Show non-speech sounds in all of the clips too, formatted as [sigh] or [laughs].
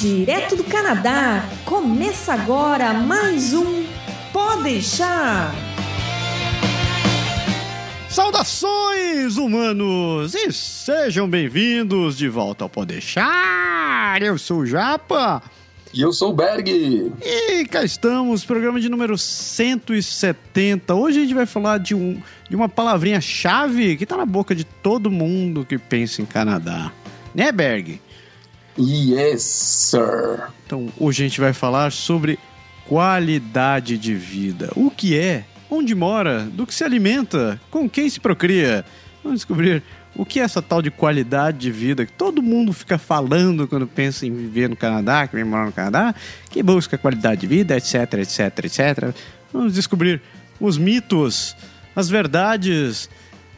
Direto do Canadá, começa agora mais um Pode deixar. Saudações, humanos! E sejam bem-vindos de volta ao Pode deixar. Eu sou o Japa. E eu sou o Berg. E cá estamos, programa de número 170. Hoje a gente vai falar de, um, de uma palavrinha-chave que tá na boca de todo mundo que pensa em Canadá. Né, Berg? Yes, sir. Então, hoje a gente vai falar sobre qualidade de vida. O que é? Onde mora? Do que se alimenta? Com quem se procria? Vamos descobrir o que é essa tal de qualidade de vida que todo mundo fica falando quando pensa em viver no Canadá, que vem morar no Canadá, que busca qualidade de vida, etc, etc, etc. Vamos descobrir os mitos, as verdades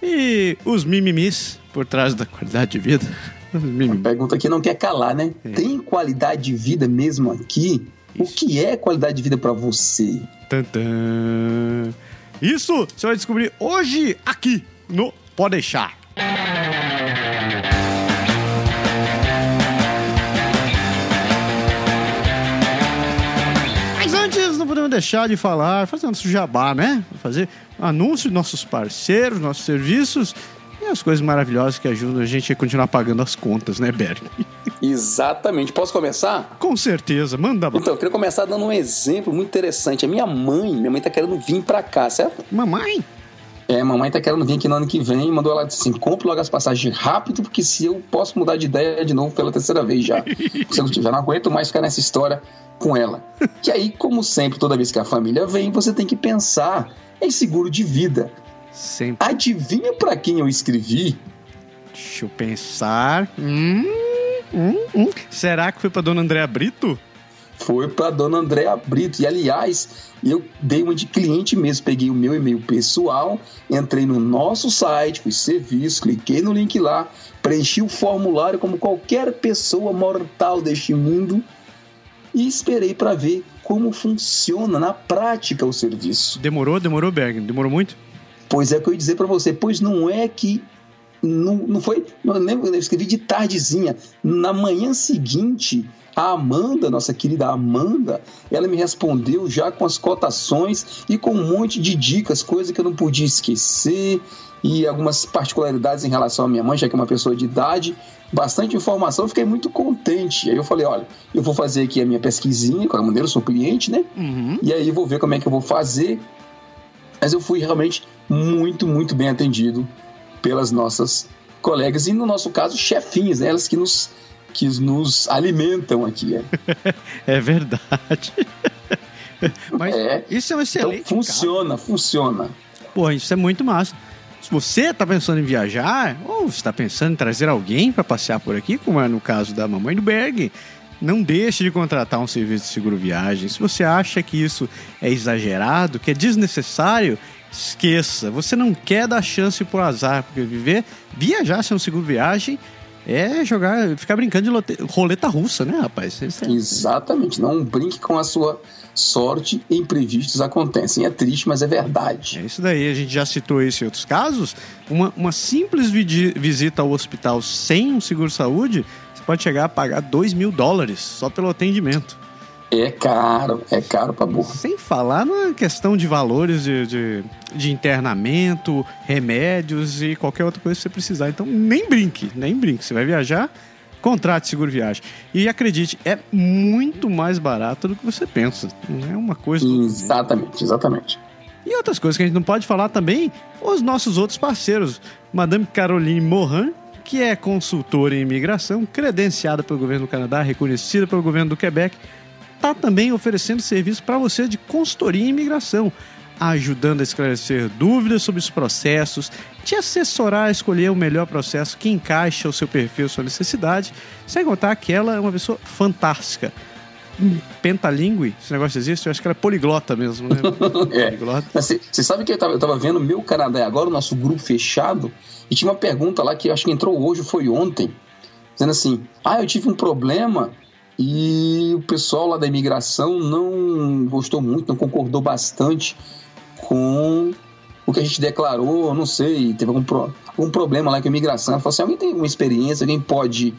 e os mimimis por trás da qualidade de vida. [laughs] Uma pergunta que não quer calar, né? É. Tem qualidade de vida mesmo aqui? Isso. O que é qualidade de vida para você? Tantã. Isso você vai descobrir hoje aqui no Pode deixar. Mas antes, não podemos deixar de falar, fazer nosso jabá, né? Fazer anúncio de nossos parceiros, nossos serviços e as coisas maravilhosas que ajudam a gente a continuar pagando as contas, né, Berg? Exatamente. Posso começar? Com certeza, manda bala. Então, eu queria começar dando um exemplo muito interessante. A minha mãe, minha mãe tá querendo vir pra cá, certo? Mamãe? É, mamãe tá querendo vir aqui no ano que vem, mandou ela assim: compre logo as passagens rápido, porque se eu posso mudar de ideia de novo pela terceira vez já. [laughs] já não aguento mais ficar nessa história com ela. E aí, como sempre, toda vez que a família vem, você tem que pensar em seguro de vida. Sempre. Adivinha para quem eu escrevi? Deixa eu pensar. Hum, hum, hum. Será que foi para dona Andréa Brito? Foi para dona Andréa Brito. E aliás, eu dei uma de cliente mesmo. Peguei o meu e-mail pessoal, entrei no nosso site, fui serviço, cliquei no link lá, preenchi o formulário como qualquer pessoa mortal deste mundo e esperei para ver como funciona na prática o serviço. Demorou, demorou, Berg? Demorou muito? Pois é o que eu ia dizer para você, pois não é que não, não foi, não lembro, eu escrevi de tardezinha. Na manhã seguinte, a Amanda, nossa querida Amanda, ela me respondeu já com as cotações e com um monte de dicas, coisa que eu não podia esquecer e algumas particularidades em relação à minha mãe, já que é uma pessoa de idade, bastante informação, fiquei muito contente. Aí eu falei, olha, eu vou fazer aqui a minha pesquisinha, com a maneira, eu sou cliente, né? Uhum. E aí vou ver como é que eu vou fazer mas eu fui realmente muito, muito bem atendido pelas nossas colegas e, no nosso caso, chefinhas, né? elas que nos, que nos alimentam aqui. É, [laughs] é verdade. [laughs] Mas é, isso é um excelente. Então, funciona, funciona. Pô, isso é muito massa. Se você está pensando em viajar, ou está pensando em trazer alguém para passear por aqui, como é no caso da mamãe do Berg, não deixe de contratar um serviço de seguro viagem. Se você acha que isso é exagerado, que é desnecessário, esqueça. Você não quer dar chance pro azar, porque viver, viajar sem um seguro viagem é jogar, ficar brincando de lote, roleta russa, né, rapaz? É... Exatamente. Não brinque com a sua sorte. Imprevistos acontecem. É triste, mas é verdade. É isso daí. A gente já citou isso em outros casos. Uma, uma simples visita ao hospital sem um seguro-saúde pode chegar a pagar 2 mil dólares só pelo atendimento. É caro, é caro pra burro. Sem falar na questão de valores de, de, de, internamento, remédios e qualquer outra coisa que você precisar. Então, nem brinque, nem brinque. Você vai viajar, contrate seguro viagem. E acredite, é muito mais barato do que você pensa. Não é uma coisa. Exatamente, exatamente. E outras coisas que a gente não pode falar também, os nossos outros parceiros. Madame Caroline Morin, que é consultora em imigração, credenciada pelo governo do Canadá, reconhecida pelo governo do Quebec, está também oferecendo serviço para você de consultoria em imigração, ajudando a esclarecer dúvidas sobre os processos, te assessorar a escolher o melhor processo que encaixa o seu perfil, sua necessidade, sem contar que ela é uma pessoa fantástica pentalingue, esse negócio existe? Eu acho que era poliglota mesmo, né? [laughs] é. Poliglota. Você sabe que eu tava, eu tava vendo meu Canadá agora, o nosso grupo fechado, e tinha uma pergunta lá que acho que entrou hoje, foi ontem, dizendo assim: ah, eu tive um problema e o pessoal lá da imigração não gostou muito, não concordou bastante com o que a gente declarou, não sei, teve algum, pro, algum problema lá com a imigração. Falou assim: alguém tem uma experiência, alguém pode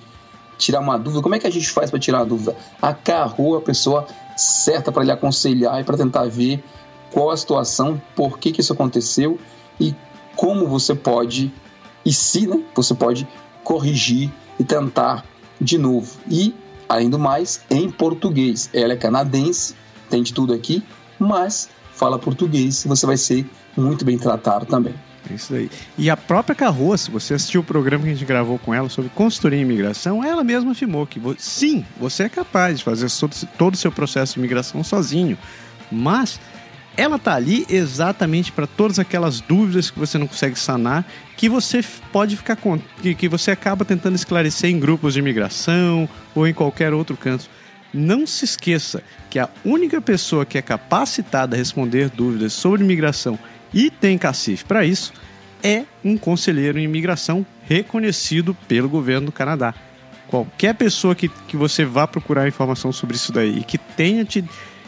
tirar uma dúvida, como é que a gente faz para tirar a dúvida? A Carro, a pessoa certa para lhe aconselhar e para tentar ver qual a situação, por que, que isso aconteceu e como você pode, e se né, você pode corrigir e tentar de novo. E, além do mais, em português. Ela é canadense, tem de tudo aqui, mas fala português e você vai ser muito bem tratado também. É isso aí. E a própria Carroa, se você assistiu o programa que a gente gravou com ela sobre em imigração, ela mesma afirmou que sim, você é capaz de fazer todo o seu processo de imigração sozinho, mas ela tá ali exatamente para todas aquelas dúvidas que você não consegue sanar, que você pode ficar com, que, que você acaba tentando esclarecer em grupos de imigração ou em qualquer outro canto. Não se esqueça que a única pessoa que é capacitada a responder dúvidas sobre imigração e tem cacife para isso é um conselheiro em imigração reconhecido pelo governo do Canadá. Qualquer pessoa que, que você vá procurar informação sobre isso daí e que tenha, te,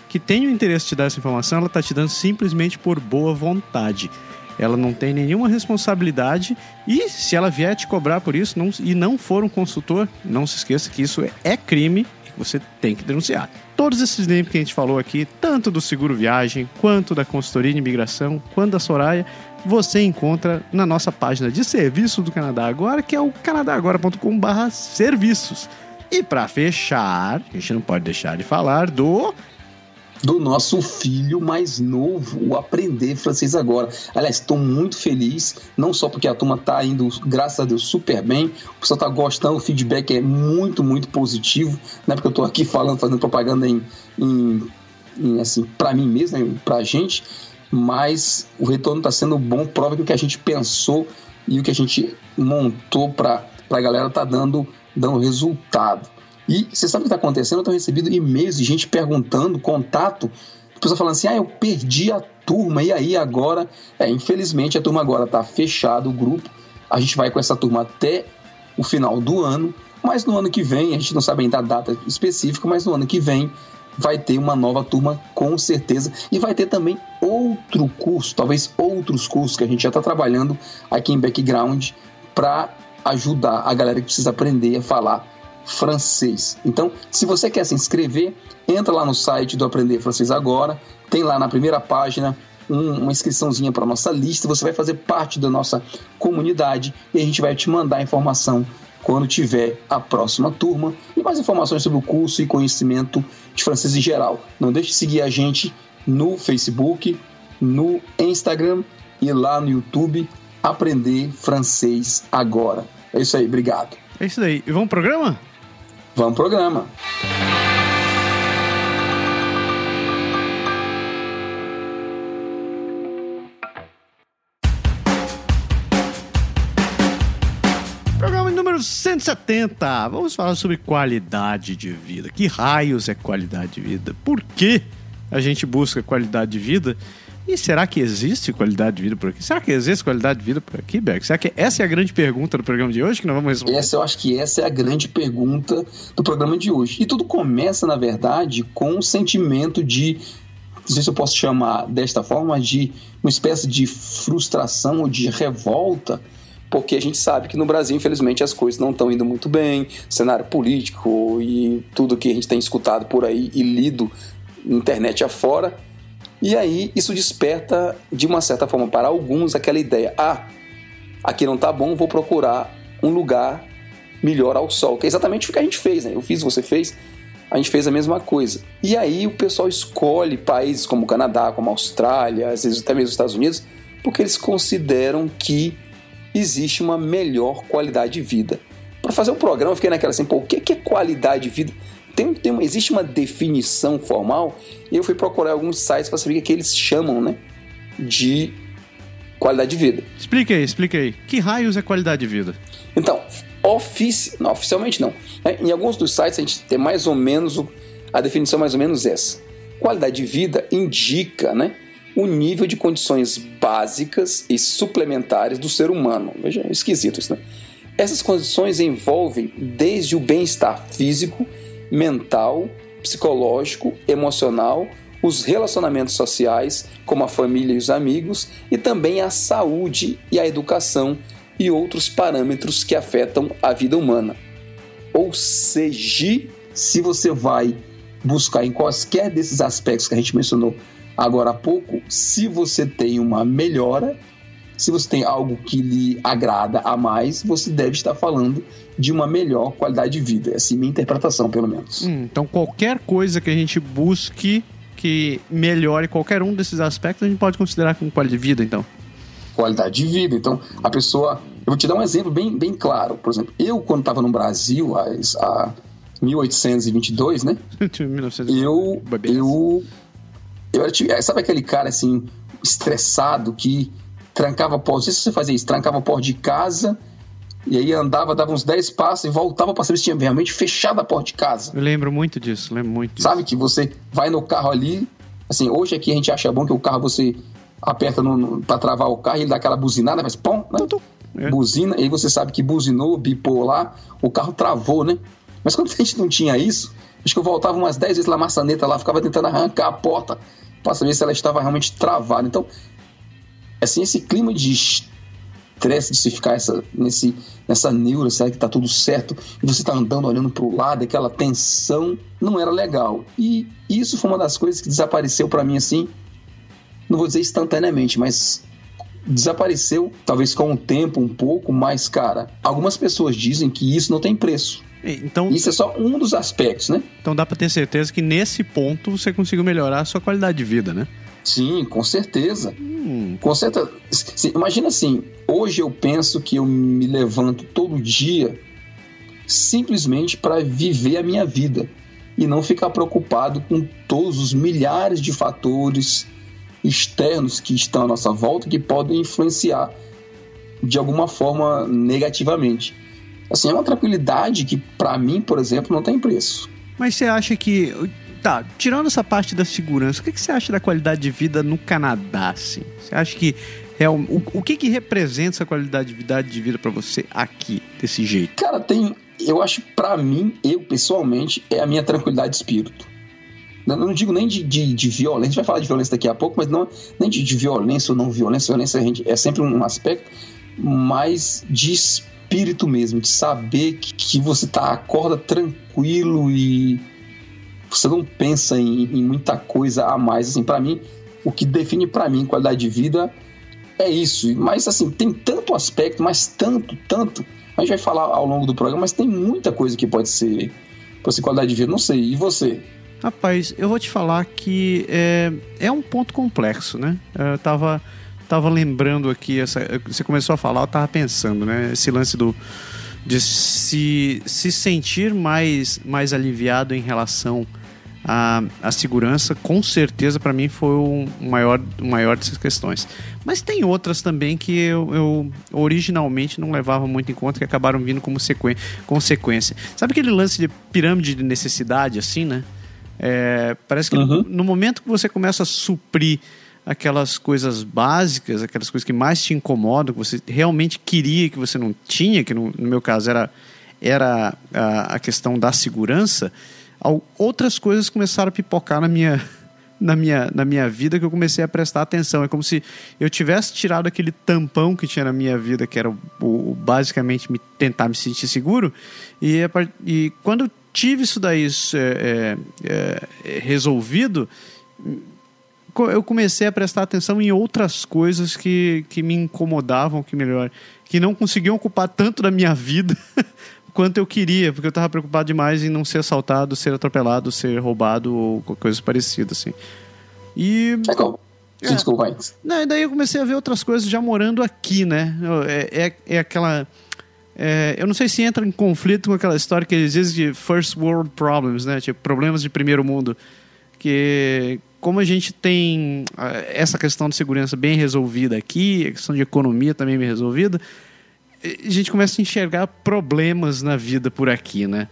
que tenha o interesse de te dar essa informação, ela está te dando simplesmente por boa vontade. Ela não tem nenhuma responsabilidade e se ela vier te cobrar por isso não, e não for um consultor, não se esqueça que isso é, crime você tem que denunciar. Todos esses links que a gente falou aqui, tanto do seguro viagem, quanto da consultoria de imigração, quanto da Soraya, você encontra na nossa página de serviços do Canadá Agora, que é o canadagora.com/serviços. E para fechar, a gente não pode deixar de falar do do nosso filho mais novo, o Aprender Francês Agora. Aliás, estou muito feliz, não só porque a turma está indo, graças a Deus, super bem, o pessoal está gostando, o feedback é muito, muito positivo, né? Porque eu estou aqui falando, fazendo propaganda em, em, em assim, para mim mesmo, né? para a gente, mas o retorno está sendo bom, prova que o que a gente pensou e o que a gente montou para a galera está dando, dando resultado. E você sabe o que está acontecendo? Eu tenho recebido e-mails de gente perguntando, contato, pessoa falando assim: ah, eu perdi a turma, e aí agora? É, infelizmente a turma agora está fechada, o grupo. A gente vai com essa turma até o final do ano, mas no ano que vem, a gente não sabe ainda a data específica, mas no ano que vem vai ter uma nova turma com certeza e vai ter também outro curso, talvez outros cursos que a gente já está trabalhando aqui em background para ajudar a galera que precisa aprender a falar francês. Então, se você quer se inscrever, entra lá no site do Aprender Francês Agora, tem lá na primeira página um, uma inscriçãozinha para nossa lista, você vai fazer parte da nossa comunidade e a gente vai te mandar informação quando tiver a próxima turma e mais informações sobre o curso e conhecimento de francês em geral. Não deixe de seguir a gente no Facebook, no Instagram e lá no YouTube Aprender Francês Agora. É isso aí, obrigado. É isso aí. E vamos pro programa? Vamos pro programa. Programa número 170. Vamos falar sobre qualidade de vida. Que raios é qualidade de vida? Por que a gente busca qualidade de vida? E será que existe qualidade de vida por aqui? Será que existe qualidade de vida por aqui, Beck? Será que essa é a grande pergunta do programa de hoje que nós vamos responder? Essa eu acho que essa é a grande pergunta do programa de hoje. E tudo começa, na verdade, com um sentimento de não sei se eu posso chamar desta forma, de uma espécie de frustração ou de revolta, porque a gente sabe que no Brasil, infelizmente, as coisas não estão indo muito bem, cenário político e tudo que a gente tem escutado por aí e lido internet afora, e aí isso desperta, de uma certa forma, para alguns aquela ideia: ah, aqui não tá bom, vou procurar um lugar melhor ao sol, que é exatamente o que a gente fez, né? Eu fiz, você fez, a gente fez a mesma coisa. E aí o pessoal escolhe países como o Canadá, como a Austrália, às vezes até mesmo os Estados Unidos, porque eles consideram que existe uma melhor qualidade de vida. Para fazer o um programa, eu fiquei naquela assim, pô, o que é qualidade de vida? Tem, tem, existe uma definição formal e eu fui procurar alguns sites para saber o que, eles chamam né, de qualidade de vida. Explique aí, explique aí. Que raios é qualidade de vida? Então, ofici não, oficialmente não. Né? Em alguns dos sites a gente tem mais ou menos o, a definição mais ou menos essa. Qualidade de vida indica né, o nível de condições básicas e suplementares do ser humano. Veja, é esquisito isso, né? Essas condições envolvem desde o bem-estar físico mental, psicológico, emocional, os relacionamentos sociais, como a família e os amigos, e também a saúde e a educação e outros parâmetros que afetam a vida humana. Ou seja, se você vai buscar em quaisquer desses aspectos que a gente mencionou agora há pouco, se você tem uma melhora, se você tem algo que lhe agrada a mais, você deve estar falando de uma melhor qualidade de vida. Essa é a minha interpretação, pelo menos. Hum, então, qualquer coisa que a gente busque que melhore qualquer um desses aspectos, a gente pode considerar como qualidade de vida, então. Qualidade de vida. Então, a pessoa. Eu vou te dar um exemplo bem, bem claro. Por exemplo, eu, quando estava no Brasil, há, há 1822, né? [laughs] 1900. Eu. Eu. Eu era, sabe aquele cara assim, estressado que trancava a porta. Não sei se você fazia isso, trancava a porta de casa e aí andava, dava uns 10 passos e voltava para saber se tinha realmente fechado a porta de casa. Eu lembro muito disso, lembro muito disso. Sabe que você vai no carro ali, assim, hoje aqui a gente acha bom que o carro você aperta para travar o carro e ele dá aquela buzinada, faz pom, né? É. Buzina, e aí você sabe que buzinou, bipou lá, o carro travou, né? Mas quando a gente não tinha isso, acho que eu voltava umas 10 vezes na maçaneta lá, ficava tentando arrancar a porta para saber se ela estava realmente travada. Então, assim, esse clima de estresse de se ficar essa, nesse, nessa neura, será que tá tudo certo? E você tá andando olhando para o lado, aquela tensão, não era legal. E isso foi uma das coisas que desapareceu para mim assim, não vou dizer instantaneamente, mas desapareceu, talvez com o tempo um pouco, mas cara, algumas pessoas dizem que isso não tem preço. Então, isso é só um dos aspectos, né? Então dá para ter certeza que nesse ponto você conseguiu melhorar a sua qualidade de vida, né? Sim, com certeza. Hum. Com certeza. Imagina assim, hoje eu penso que eu me levanto todo dia simplesmente para viver a minha vida e não ficar preocupado com todos os milhares de fatores externos que estão à nossa volta que podem influenciar de alguma forma negativamente. Assim, é uma tranquilidade que para mim, por exemplo, não tem preço. Mas você acha que tá, tirando essa parte da segurança, o que, que você acha da qualidade de vida no Canadá, assim? Você acha que é o, o que que representa essa qualidade de vida, de vida para você aqui, desse jeito? Cara, tem, eu acho para mim, eu pessoalmente, é a minha tranquilidade de espírito. Eu não digo nem de, de, de, violência, a gente vai falar de violência daqui a pouco, mas não nem de, de violência ou não violência. Violência gente, é sempre um aspecto, mas de espírito mesmo, de saber que, que você tá, acorda tranquilo e você não pensa em, em muita coisa a mais. Assim, para mim, o que define para mim qualidade de vida é isso. Mas assim, tem tanto aspecto, mas tanto, tanto. A gente vai falar ao longo do programa, mas tem muita coisa que pode ser, pode ser qualidade de vida. Não sei. E você? Rapaz, eu vou te falar que é, é um ponto complexo, né? Eu tava, tava lembrando aqui, essa, você começou a falar, eu tava pensando, né? Esse lance do de se, se sentir mais, mais aliviado em relação à, à segurança, com certeza para mim foi o maior, o maior dessas questões. Mas tem outras também que eu, eu originalmente não levava muito em conta que acabaram vindo como consequência. Sabe aquele lance de pirâmide de necessidade, assim, né? É, parece que uhum. no, no momento que você começa a suprir aquelas coisas básicas, aquelas coisas que mais te incomodam, que você realmente queria que você não tinha, que no, no meu caso era, era a, a, questão da segurança, outras coisas começaram a pipocar na minha, na minha, na minha vida que eu comecei a prestar atenção. É como se eu tivesse tirado aquele tampão que tinha na minha vida, que era o, o basicamente me, tentar me sentir seguro, e, e quando eu tive isso daí é, é, é, resolvido eu comecei a prestar atenção em outras coisas que, que me incomodavam, que melhor, que não conseguiam ocupar tanto da minha vida [laughs] quanto eu queria, porque eu estava preocupado demais em não ser assaltado, ser atropelado, ser roubado ou coisa parecida assim. E é, Desculpa aí. Não, e daí eu comecei a ver outras coisas já morando aqui, né? É, é, é aquela. É, eu não sei se entra em conflito com aquela história que eles dizem de first world problems, né? Tipo, problemas de primeiro mundo. Que como a gente tem ah, essa questão de segurança bem resolvida aqui, a questão de economia também bem resolvida, a gente começa a enxergar problemas na vida por aqui, né?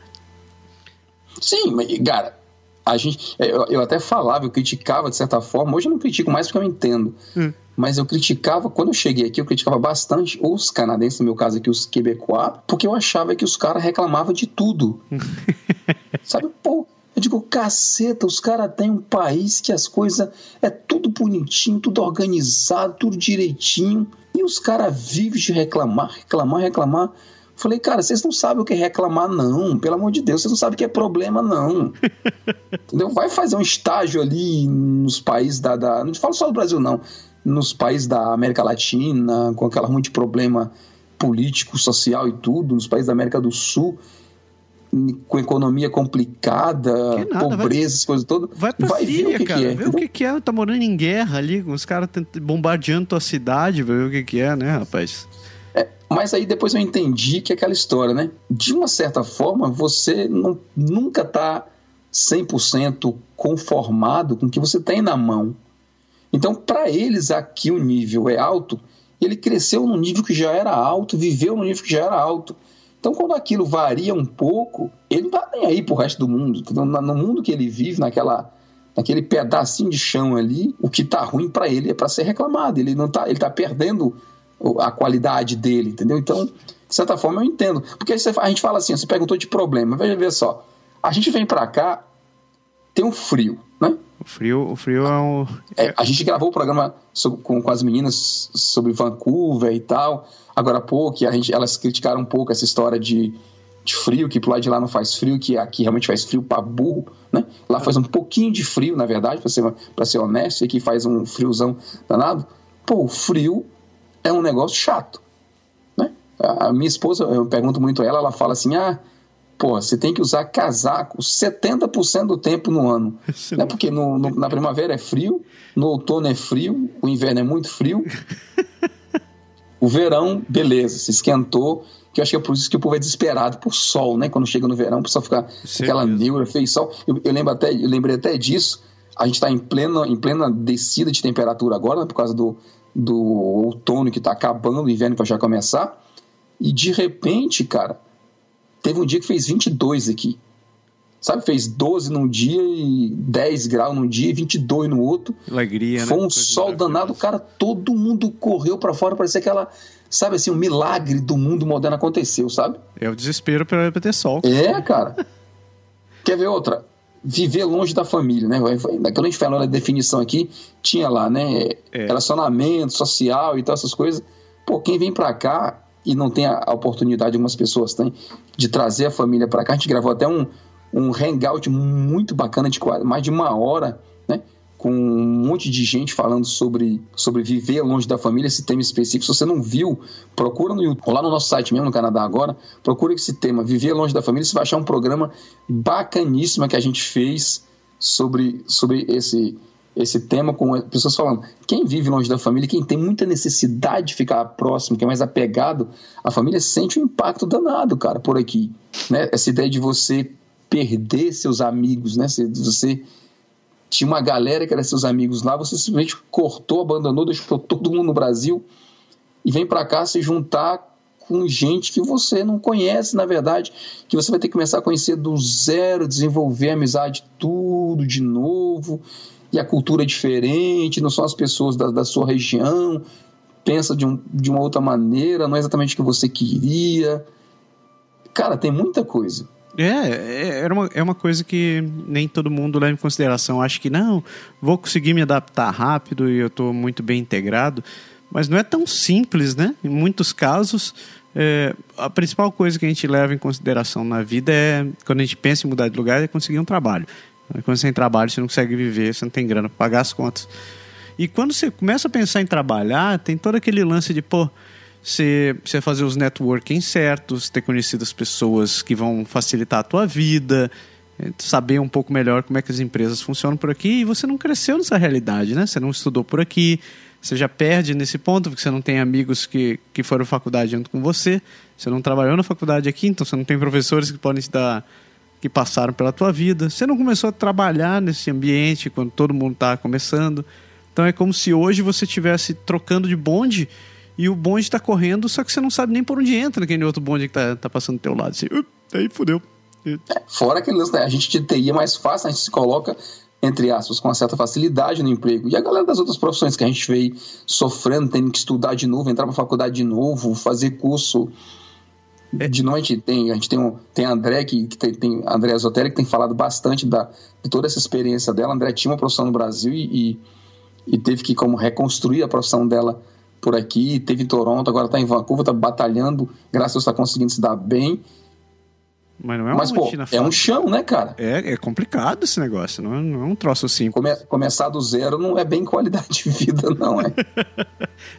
Sim, mas, cara, a gente, é, eu, eu, até falava, eu criticava de certa forma, hoje eu não critico mais porque eu entendo, hum. mas eu criticava, quando eu cheguei aqui, eu criticava bastante os canadenses, no meu caso aqui, os quebecois, porque eu achava que os caras reclamavam de tudo. [laughs] Sabe, pô, eu digo, caceta, os caras têm um país que as coisas é tudo bonitinho, tudo organizado, tudo direitinho. E os caras vivem de reclamar, reclamar, reclamar. Falei, cara, vocês não sabem o que é reclamar, não. Pelo amor de Deus, vocês não sabem o que é problema, não. [laughs] Entendeu? Vai fazer um estágio ali nos países da, da. Não falo só do Brasil, não. Nos países da América Latina, com aquela monte de problema político, social e tudo, nos países da América do Sul, com economia complicada, nada, pobreza, essas coisas todas. Vai pra vai Síria, ver o que cara. Que é, ver o que, que é. Tá morando em guerra ali, com os caras bombardeando tua cidade, ver o que, que é, né, rapaz? Mas aí depois eu entendi que é aquela história, né? De uma certa forma, você não, nunca está 100% conformado com o que você tem na mão. Então, para eles, aqui o nível é alto, ele cresceu no nível que já era alto, viveu no nível que já era alto. Então, quando aquilo varia um pouco, ele não está nem aí pro resto do mundo. No mundo que ele vive, naquela, naquele pedacinho de chão ali, o que está ruim para ele é para ser reclamado. Ele não tá, ele tá perdendo a qualidade dele, entendeu? Então, de certa forma, eu entendo. Porque a gente fala assim, você perguntou de problema, veja ver só. A gente vem para cá, tem um frio? O frio, o frio é um. É, a gente gravou o programa sobre, com, com as meninas sobre Vancouver e tal. Agora há pouco, a gente, elas criticaram um pouco essa história de, de frio, que pro lado de lá não faz frio, que aqui realmente faz frio para burro, né? Lá faz um pouquinho de frio, na verdade, para ser, pra ser honesto, e aqui faz um friozão danado. Pô, frio é um negócio chato. Né? A minha esposa, eu pergunto muito a ela, ela fala assim: ah, pô, você tem que usar casaco 70% do tempo no ano. Né? Porque no, no, na primavera é frio, no outono é frio, o inverno é muito frio. [laughs] o verão, beleza, se esquentou, que eu acho que é por isso que o povo é desesperado por sol, né? Quando chega no verão, o pessoal fica com aquela neura, fez sol. Eu, eu, lembro até, eu lembrei até disso. A gente está em plena, em plena descida de temperatura agora, né? por causa do, do outono que está acabando, o inverno vai já começar. E de repente, cara, teve um dia que fez 22 aqui. Sabe, fez 12 num dia e 10 graus num dia e 22 no outro. Alegria, né? Foi um sol danado, cara, todo mundo correu para fora, parecia aquela, sabe assim, um milagre do mundo moderno aconteceu, sabe? É o desespero para ter sol. É, cara. Quer ver outra? viver longe da família, né? Quando a gente falou na definição aqui, tinha lá, né? É. Relacionamento social e tal, essas coisas. Pô, quem vem para cá e não tem a oportunidade, algumas pessoas têm, de trazer a família para cá, a gente gravou até um, um hangout muito bacana de mais de uma hora, né? com um monte de gente falando sobre, sobre viver longe da família, esse tema específico. Se você não viu, procura no YouTube, ou lá no nosso site mesmo, no Canadá agora, procura esse tema, viver longe da família, você vai achar um programa bacaníssimo que a gente fez sobre, sobre esse, esse tema, com pessoas falando, quem vive longe da família, quem tem muita necessidade de ficar próximo, que é mais apegado, a família sente um impacto danado, cara, por aqui. Né? Essa ideia de você perder seus amigos, né? Você tinha uma galera que era seus amigos lá, você simplesmente cortou, abandonou, deixou todo mundo no Brasil e vem para cá se juntar com gente que você não conhece, na verdade, que você vai ter que começar a conhecer do zero, desenvolver amizade tudo de novo, e a cultura é diferente, não são as pessoas da, da sua região, pensa de, um, de uma outra maneira, não é exatamente o que você queria. Cara, tem muita coisa. É, é, era uma, é uma coisa que nem todo mundo leva em consideração. Acho que não, vou conseguir me adaptar rápido e eu estou muito bem integrado. Mas não é tão simples, né? Em muitos casos, é, a principal coisa que a gente leva em consideração na vida é, quando a gente pensa em mudar de lugar, é conseguir um trabalho. Quando você tem trabalho, você não consegue viver, você não tem grana para pagar as contas. E quando você começa a pensar em trabalhar, tem todo aquele lance de, pô, você, você fazer os networking certos, ter conhecido as pessoas que vão facilitar a tua vida, eh, saber um pouco melhor como é que as empresas funcionam por aqui e você não cresceu nessa realidade, né? Você não estudou por aqui, você já perde nesse ponto porque você não tem amigos que, que foram faculdade junto com você, você não trabalhou na faculdade aqui, então você não tem professores que podem te dar que passaram pela tua vida. Você não começou a trabalhar nesse ambiente quando todo mundo está começando. Então é como se hoje você estivesse trocando de bonde e o bonde tá correndo, só que você não sabe nem por onde entra aquele outro bonde que tá, tá passando do teu lado. Assim, aí fudeu. É, fora que né, a gente de TI é mais fácil, a gente se coloca, entre aspas, com uma certa facilidade no emprego. E a galera das outras profissões que a gente veio sofrendo, tendo que estudar de novo, entrar pra faculdade de novo, fazer curso. É. De noite tem, a gente tem, um, tem a André, que, que tem, tem André Esotéria, que tem falado bastante da, de toda essa experiência dela. A André tinha uma profissão no Brasil e, e, e teve que como reconstruir a profissão dela por aqui, teve em Toronto, agora tá em Vancouver, tá batalhando, graças a Deus tá conseguindo se dar bem. Mas não é uma Mas, pô, é um chão, né, cara? É, é complicado esse negócio, não é, não é um troço simples. Come- começar do zero não é bem qualidade de vida, não, é. [laughs]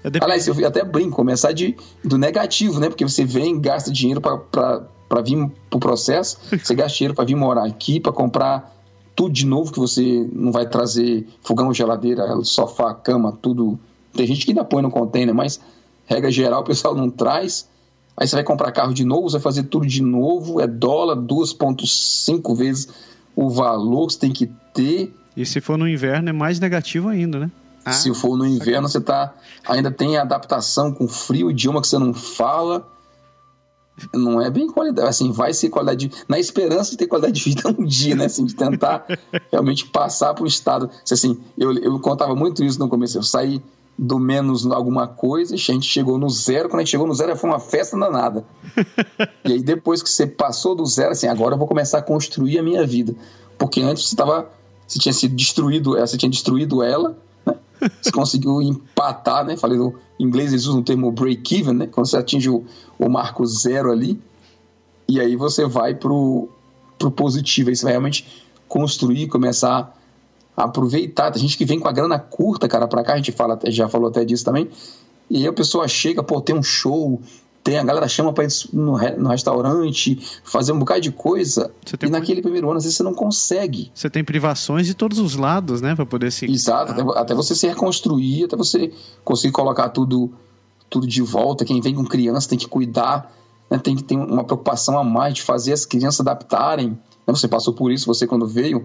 É dep- Aliás, eu até brinco, começar de, do negativo, né? Porque você vem, gasta dinheiro para vir pro processo, [laughs] você gasta dinheiro para vir morar aqui, para comprar tudo de novo que você não vai trazer fogão, geladeira, sofá, cama, tudo. Tem gente que ainda põe no container, mas regra geral o pessoal não traz. Aí você vai comprar carro de novo, você vai fazer tudo de novo, é dólar 2,5 vezes o valor que você tem que ter. E se for no inverno é mais negativo ainda, né? Ah, Se for no inverno, você tá. Ainda tem a adaptação com frio, idioma que você não fala. Não é bem qualidade. Assim, vai ser qualidade. de- Na esperança de ter qualidade de vida um dia, né? Assim, de tentar [laughs] realmente passar para o estado. Assim, eu, eu contava muito isso no começo. Eu saí do menos alguma coisa, a gente chegou no zero. Quando a gente chegou no zero, foi uma festa danada. [laughs] E aí, depois que você passou do zero, assim, agora eu vou começar a construir a minha vida. Porque antes você tava. Você tinha sido destruído, eh, você tinha destruído ela, né? Você [laughs] conseguiu empatar, né? Falei no em inglês eles usam o termo break-even, né? Quando você atinge o, o marco zero ali. E aí você vai pro, pro positivo. Aí você vai realmente construir, começar aproveitar. Tem gente que vem com a grana curta, cara, pra cá, a gente fala, já falou até disso também. E aí a pessoa chega, pô, tem um show, tem a galera chama pra ir no, no restaurante, fazer um bocado de coisa. Tem E naquele primeiro ano, às vezes você não consegue. Você tem privações de todos os lados, né? Pra poder se. Exato, até, até você se reconstruir, até você conseguir colocar tudo, tudo de volta. Quem vem com criança tem que cuidar, né? tem que ter uma preocupação a mais de fazer as crianças adaptarem. né? Você passou por isso, você quando veio,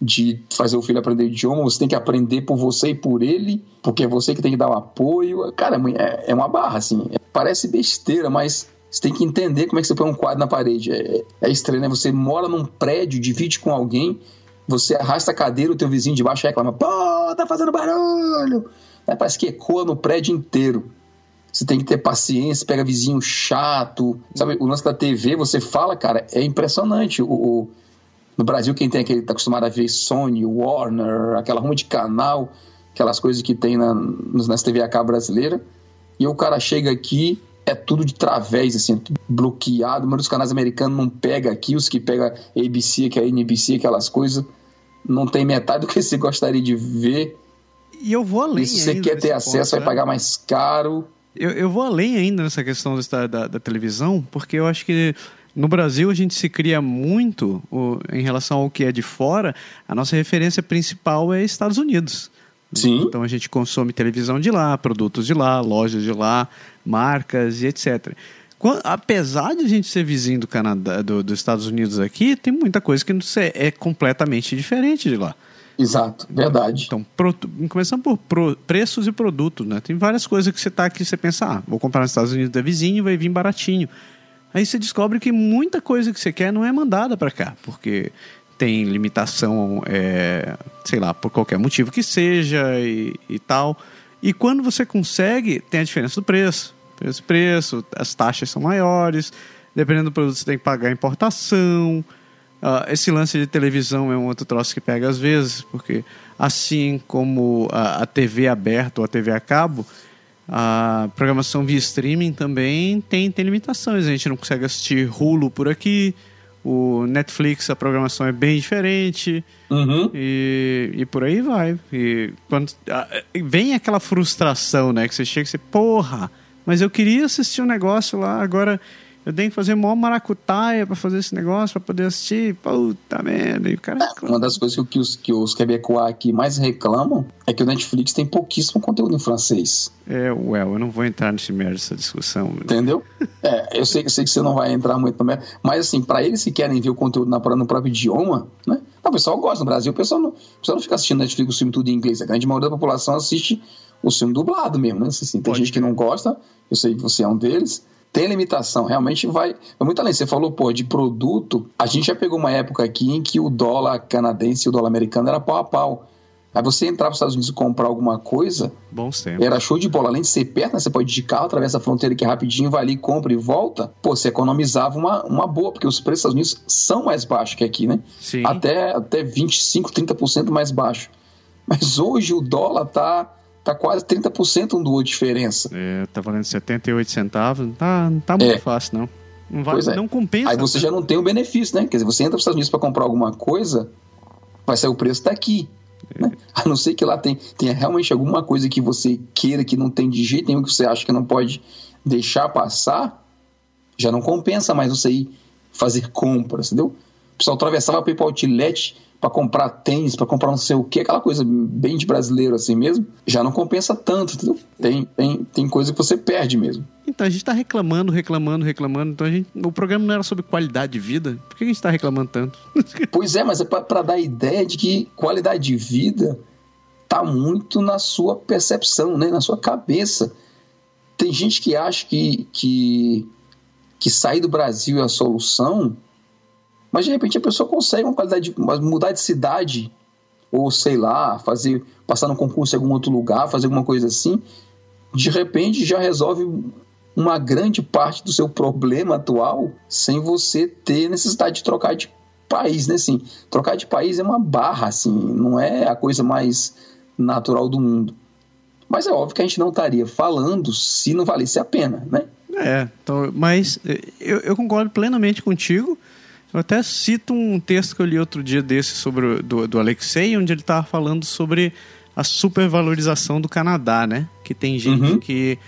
de fazer o filho aprender idioma, você tem que aprender por você e por ele, porque é você que tem que dar o apoio. Cara, é, é uma barra, assim. Parece besteira, mas você tem que entender como é que você põe um quadro na parede. É, é estranho, né? Você mora num prédio, divide com alguém, você arrasta a cadeira, o teu vizinho de baixo reclama, pô, tá fazendo barulho. Aí Parece que ecoa no prédio inteiro. Você tem que ter paciência, pega vizinho chato. Sabe, o lance da TV, você fala, cara, é impressionante. O, o- no Brasil, quem tem aquele, tá acostumado a ver Sony, Warner, aquela ruma de canal, aquelas coisas que tem na, nas TV a cabo brasileira. E o cara chega aqui, é tudo de través, assim, tudo bloqueado. A maioria dos canais americanos não pega aqui, os que pega ABC, que é NBC, aquelas coisas, não tem metade do que você gostaria de ver. E eu vou além. E se você quer ter ponto, acesso, vai né? pagar mais caro. Eu, eu vou além ainda nessa questão esta- da, da televisão, porque eu acho que no Brasil a gente se cria muito o- em relação ao que é de fora. A nossa referência principal é Estados Unidos. Sim. Então a gente consome televisão de lá, produtos de lá, lojas de lá, marcas e etc. Quan- Apesar de a gente ser vizinho do Canadá, do- dos Estados Unidos aqui, tem muita coisa que não se- é completamente diferente de lá. Exato, verdade. Então, produ- começando por pro- preços e produtos, né? Tem várias coisas que você tá aqui, você pensa, ah, vou comprar nos Estados Unidos da vizinho, vai vir baratinho. Aí você descobre que muita coisa que você quer não é mandada para cá, porque tem limitação, é, sei lá, por qualquer motivo que seja e, e tal. E quando você consegue, tem a diferença do preço. Preço, preço, as taxas são maiores, dependendo do produto você tem que pagar importação. Ah, esse lance de televisão é um outro troço que pega às vezes, porque assim como a, a TV aberta ou a TV a cabo, a programação via streaming também tem, tem limitações. A gente não consegue assistir Hulu por aqui, o Netflix, a programação é bem diferente. Uhum. E, e por aí vai. E quando vem aquela frustração, né? Que você chega e você, porra, mas eu queria assistir um negócio lá, agora eu tenho que fazer mó maracutaia pra fazer esse negócio, pra poder assistir. Puta merda. E o cara. Uma das coisas que os, que os quebecois aqui mais reclamam é que o Netflix tem pouquíssimo conteúdo em francês. É, well, eu não vou entrar nesse merda dessa discussão. Entendeu? É, eu sei, eu sei que você não vai entrar muito no mérito, mas assim, para eles que querem ver o conteúdo na, no próprio idioma, né? Não, o pessoal gosta no Brasil, o pessoal não, o pessoal não fica assistindo Netflix o filme tudo em inglês. A grande maioria da população assiste o filme dublado mesmo, né? Assim, tem Pode gente que não gosta, eu sei que você é um deles. Tem limitação, realmente vai, vai muito além. Você falou, pô, de produto, a gente já pegou uma época aqui em que o dólar canadense e o dólar americano era pau a pau. Aí você entrar para os Estados Unidos e comprar alguma coisa, Bons tempos. era show de bola. Além de ser perto, né? Você pode ir de carro, atravessa a fronteira aqui rapidinho, vai ali, compra e volta. Pô, você economizava uma, uma boa, porque os preços dos Estados Unidos são mais baixos que aqui, né? Sim. Até, até 25, 30% mais baixo. Mas hoje o dólar tá tá quase 30% um do outro diferença. É, tá valendo 78 centavos, não tá, não tá muito é. fácil, não. Não, vai, é. não compensa. Aí você já não tem o benefício, né? Quer dizer, você entra para os Estados Unidos para comprar alguma coisa, vai sair o preço daqui. É. Né? A não ser que lá tem, tenha realmente alguma coisa que você queira que não tem de jeito nenhum, que você acha que não pode deixar passar, já não compensa mais você ir fazer compras, entendeu? O pessoal atravessava para ir para outlet para comprar tênis, para comprar não sei o que, aquela coisa bem de brasileiro assim mesmo, já não compensa tanto, entendeu? Tem, tem, tem coisa que você perde mesmo. Então a gente está reclamando, reclamando, reclamando. Então a gente, o programa não era sobre qualidade de vida. Por que a gente está reclamando tanto? [laughs] pois é, mas é para dar a ideia de que qualidade de vida tá muito na sua percepção, né? na sua cabeça. Tem gente que acha que, que, que sair do Brasil é a solução mas de repente a pessoa consegue uma qualidade, mudar de cidade, ou sei lá, fazer, passar no concurso em algum outro lugar, fazer alguma coisa assim, de repente já resolve uma grande parte do seu problema atual sem você ter necessidade de trocar de país, né? Assim, trocar de país é uma barra, assim, não é a coisa mais natural do mundo. Mas é óbvio que a gente não estaria falando se não valesse a pena, né? É, então, mas eu, eu concordo plenamente contigo. Eu até cito um texto que eu li outro dia desse sobre do, do Alexei, onde ele estava falando sobre a supervalorização do Canadá, né? Que tem gente uhum. que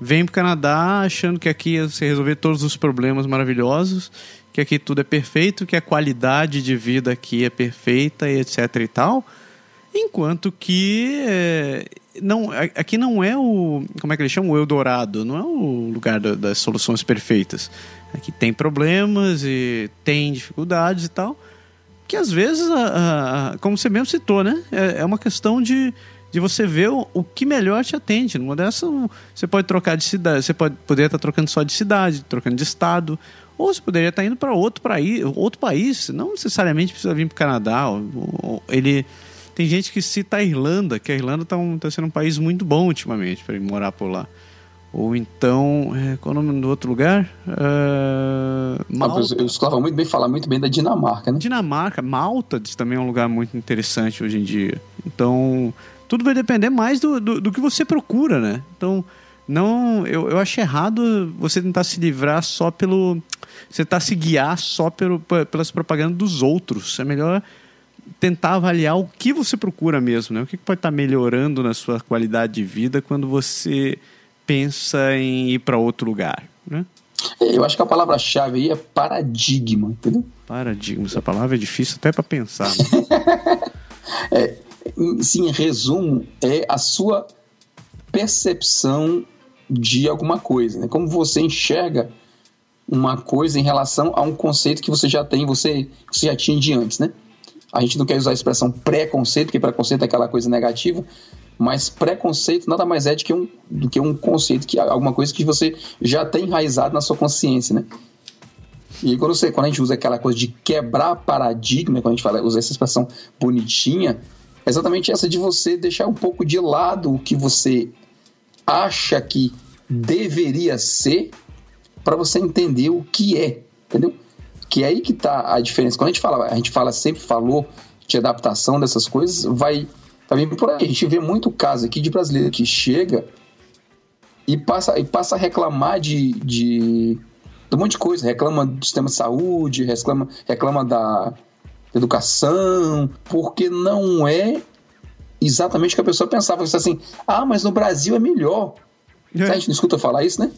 vem para o Canadá achando que aqui você resolver todos os problemas maravilhosos, que aqui tudo é perfeito, que a qualidade de vida aqui é perfeita e etc e tal. Enquanto que é, não, aqui não é o. Como é que eles chamam? O Eldorado, não é o lugar da, das soluções perfeitas. Aqui tem problemas e tem dificuldades e tal. Que às vezes, a, a, como você mesmo citou, né? É, é uma questão de, de você ver o, o, que melhor te atende. Numa dessas, você pode trocar de cidade, você pode poderia estar trocando só de cidade, trocando de estado, ou você poderia estar indo para outro, outro país. Não necessariamente precisa vir para o Canadá. Ou, ou, ele tem gente que cita a Irlanda, que a Irlanda está um, tá sendo um país muito bom ultimamente para morar por lá. Ou então, é, qual é o nome do outro lugar? Uh, Malta. Eu escutava muito bem falar muito bem da Dinamarca, né? Dinamarca, Malta também é um lugar muito interessante hoje em dia. Então, tudo vai depender mais do, do, do que você procura, né? Então, não, eu, eu acho errado você tentar se livrar só pelo. Você tentar se guiar só pelo, pelas propagandas dos outros. É melhor tentar avaliar o que você procura mesmo, né? O que pode estar melhorando na sua qualidade de vida quando você pensa em ir para outro lugar, né? Eu acho que a palavra-chave aí é paradigma, entendeu? Paradigma, essa palavra é difícil até para pensar. Né? [laughs] é, sim, em resumo, é a sua percepção de alguma coisa, né? Como você enxerga uma coisa em relação a um conceito que você já tem, você, você já tinha de antes, né? A gente não quer usar a expressão preconceito, porque preconceito é aquela coisa negativa, mas preconceito nada mais é do que um, do que um conceito, que alguma coisa que você já tem enraizado na sua consciência, né? E quando, você, quando a gente usa aquela coisa de quebrar paradigma, quando a gente fala, usa essa expressão bonitinha, é exatamente essa de você deixar um pouco de lado o que você acha que deveria ser para você entender o que é, entendeu? Que é aí que está a diferença. Quando a gente fala, a gente fala sempre falou de adaptação dessas coisas, vai também por aí. A gente vê muito caso aqui de brasileiro que chega e passa, e passa a reclamar de, de, de um monte de coisa. Reclama do sistema de saúde, reclama, reclama da educação, porque não é exatamente o que a pessoa pensava. Você assim, ah, mas no Brasil é melhor. É. A gente não escuta falar isso, né?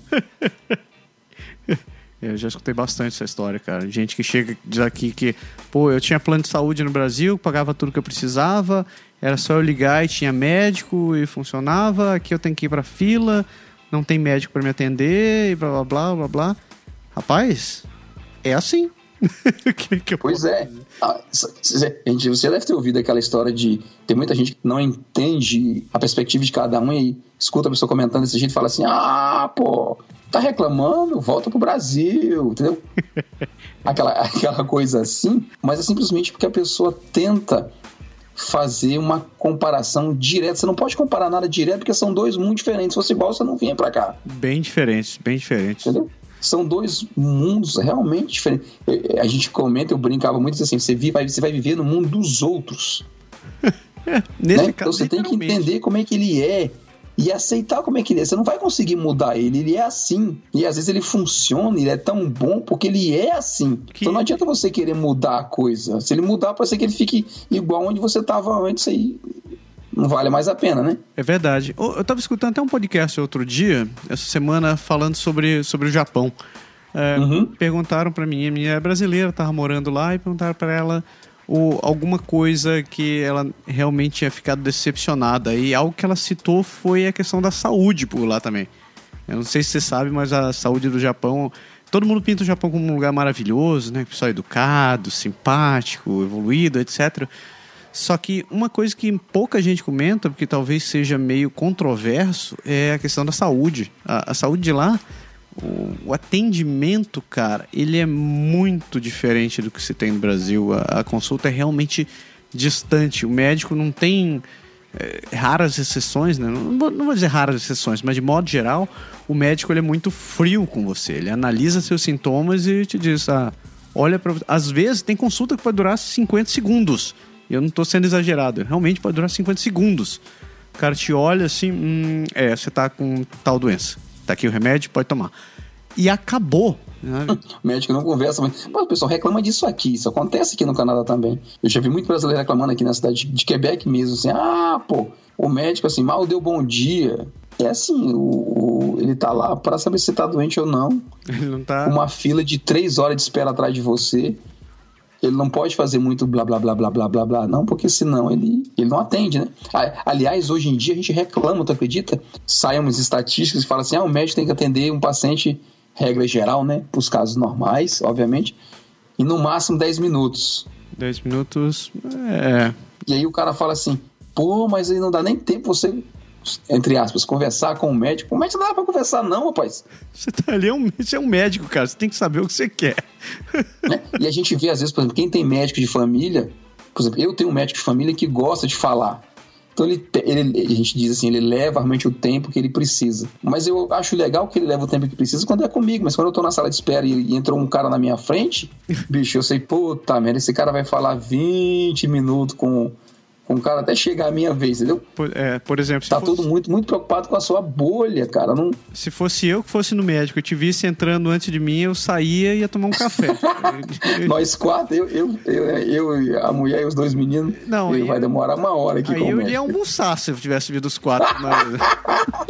[laughs] Eu já escutei bastante essa história, cara. Gente que chega diz aqui que, pô, eu tinha plano de saúde no Brasil, pagava tudo que eu precisava, era só eu ligar e tinha médico e funcionava. Aqui eu tenho que ir pra fila, não tem médico para me atender e blá blá blá blá blá. Rapaz, é assim. [laughs] que, que pois é. Ah, gente, você deve ter ouvido aquela história de. Tem muita gente que não entende a perspectiva de cada um e escuta a pessoa comentando desse jeito e fala assim: ah, pô, tá reclamando, volta pro Brasil, entendeu? [laughs] aquela, aquela coisa assim, mas é simplesmente porque a pessoa tenta fazer uma comparação direta. Você não pode comparar nada direto porque são dois muito diferentes. Se fosse igual, você não vinha para cá. Bem diferentes, bem diferentes. Entendeu? São dois mundos realmente diferentes. A gente comenta, eu brincava muito assim: você vai, você vai viver no mundo dos outros. [laughs] nesse né? caso, então você tem que entender como é que ele é. E aceitar como é que ele é. Você não vai conseguir mudar ele, ele é assim. E às vezes ele funciona, ele é tão bom porque ele é assim. Que... Então não adianta você querer mudar a coisa. Se ele mudar, pode ser que ele fique igual onde você estava antes aí. Não vale mais a pena, né? É verdade. Eu estava escutando até um podcast outro dia, essa semana, falando sobre, sobre o Japão. É, uhum. Perguntaram para mim, a minha é brasileira, estava morando lá, e perguntaram para ela o, alguma coisa que ela realmente tinha ficado decepcionada. E algo que ela citou foi a questão da saúde por lá também. Eu não sei se você sabe, mas a saúde do Japão. Todo mundo pinta o Japão como um lugar maravilhoso, né? Pessoal educado, simpático, evoluído, etc. Só que uma coisa que pouca gente comenta, porque talvez seja meio controverso, é a questão da saúde. A, a saúde de lá o, o, atendimento, cara, ele é muito diferente do que se tem no Brasil. A, a consulta é realmente distante. O médico não tem é, raras exceções, né? Não, não, vou dizer raras exceções, mas de modo geral, o médico ele é muito frio com você. Ele analisa seus sintomas e te diz, ah, olha para Às vezes tem consulta que pode durar 50 segundos. Eu não estou sendo exagerado, realmente pode durar 50 segundos. O cara te olha assim, hum, é, você está com tal doença tá aqui o remédio, pode tomar. E acabou. Né? o [laughs] médico não conversa, mas, mas o pessoal reclama disso aqui. Isso acontece aqui no Canadá também. Eu já vi muito brasileiro reclamando aqui na cidade de Quebec mesmo, assim, ah, pô, o médico assim, mal deu bom dia. É assim, o, o ele tá lá para saber se tá doente ou não. Ele não tá. Uma fila de três horas de espera atrás de você. Ele não pode fazer muito blá blá blá blá blá blá blá, não, porque senão ele, ele não atende, né? Aliás, hoje em dia a gente reclama, tu acredita? Saem umas estatísticas e fala assim: ah, o médico tem que atender um paciente, regra geral, né? Para os casos normais, obviamente, e no máximo 10 minutos. 10 minutos, é. E aí o cara fala assim: pô, mas aí não dá nem tempo você entre aspas, conversar com o médico. O médico não dá pra conversar, não, rapaz. Você tá ali, é um, você é um médico, cara. Você tem que saber o que você quer. Né? E a gente vê, às vezes, por exemplo, quem tem médico de família, por exemplo, eu tenho um médico de família que gosta de falar. Então ele, ele, a gente diz assim, ele leva realmente o tempo que ele precisa. Mas eu acho legal que ele leva o tempo que precisa quando é comigo. Mas quando eu tô na sala de espera e, e entrou um cara na minha frente, [laughs] bicho, eu sei, puta merda, esse cara vai falar 20 minutos com um cara até chegar a minha vez, entendeu? Por, é, por exemplo, tá fosse... todo muito, muito preocupado com a sua bolha, cara. Não... Se fosse eu que fosse no médico, eu te visse entrando antes de mim, eu saía e ia tomar um café. [laughs] Nós quatro, eu, eu, eu, eu, a mulher e os dois meninos, não, ele vai demorar uma hora aqui aí eu ia almoçar se eu tivesse vindo os quatro.